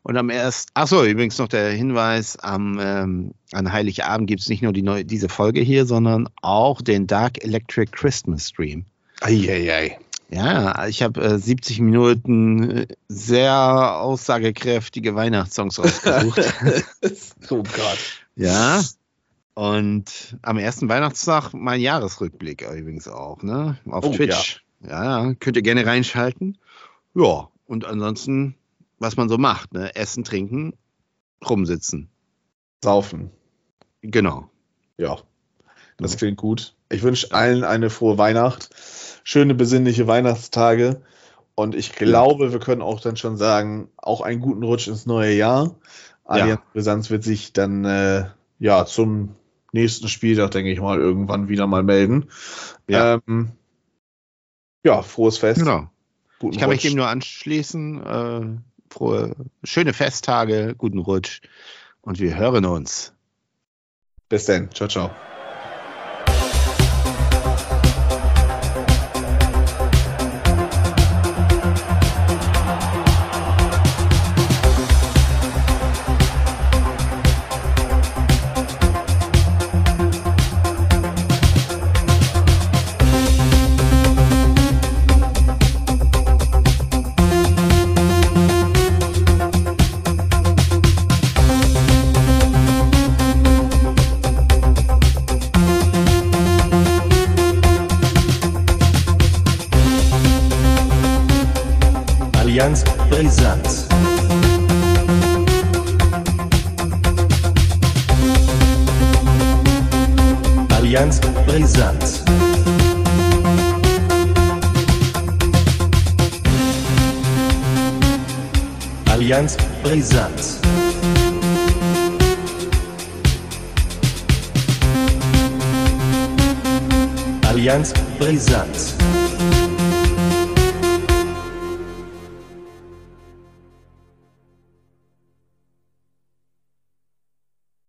Und am ersten, achso, übrigens noch der Hinweis, am, ähm, an Heiligabend gibt es nicht nur die neue, diese Folge hier, sondern auch den Dark Electric Christmas Stream. Eieiei. Ja, ich habe äh, 70 Minuten äh, sehr aussagekräftige Weihnachtssongs ausgesucht. (laughs) oh Gott. ja. Und am ersten Weihnachtstag mein Jahresrückblick übrigens auch, ne? Auf Oh, Twitch. Ja. ja, könnt ihr gerne reinschalten. Ja, und ansonsten, was man so macht, ne? Essen, trinken, rumsitzen. Saufen. Genau. Ja. Das klingt gut. Ich wünsche allen eine frohe Weihnacht. Schöne besinnliche Weihnachtstage. Und ich glaube, wir können auch dann schon sagen, auch einen guten Rutsch ins neue Jahr. Allianz Brisanz wird sich dann äh, ja zum nächsten Spieltag, denke ich mal, irgendwann wieder mal melden. Ja. ähm, ja frohes Fest. Genau. Guten Ich kann mich Rutsch. dem nur anschließen. Äh, frohe, schöne Festtage, guten Rutsch. Und wir hören uns. Bis dann. Ciao, ciao. Brisant. Allianz Brisant.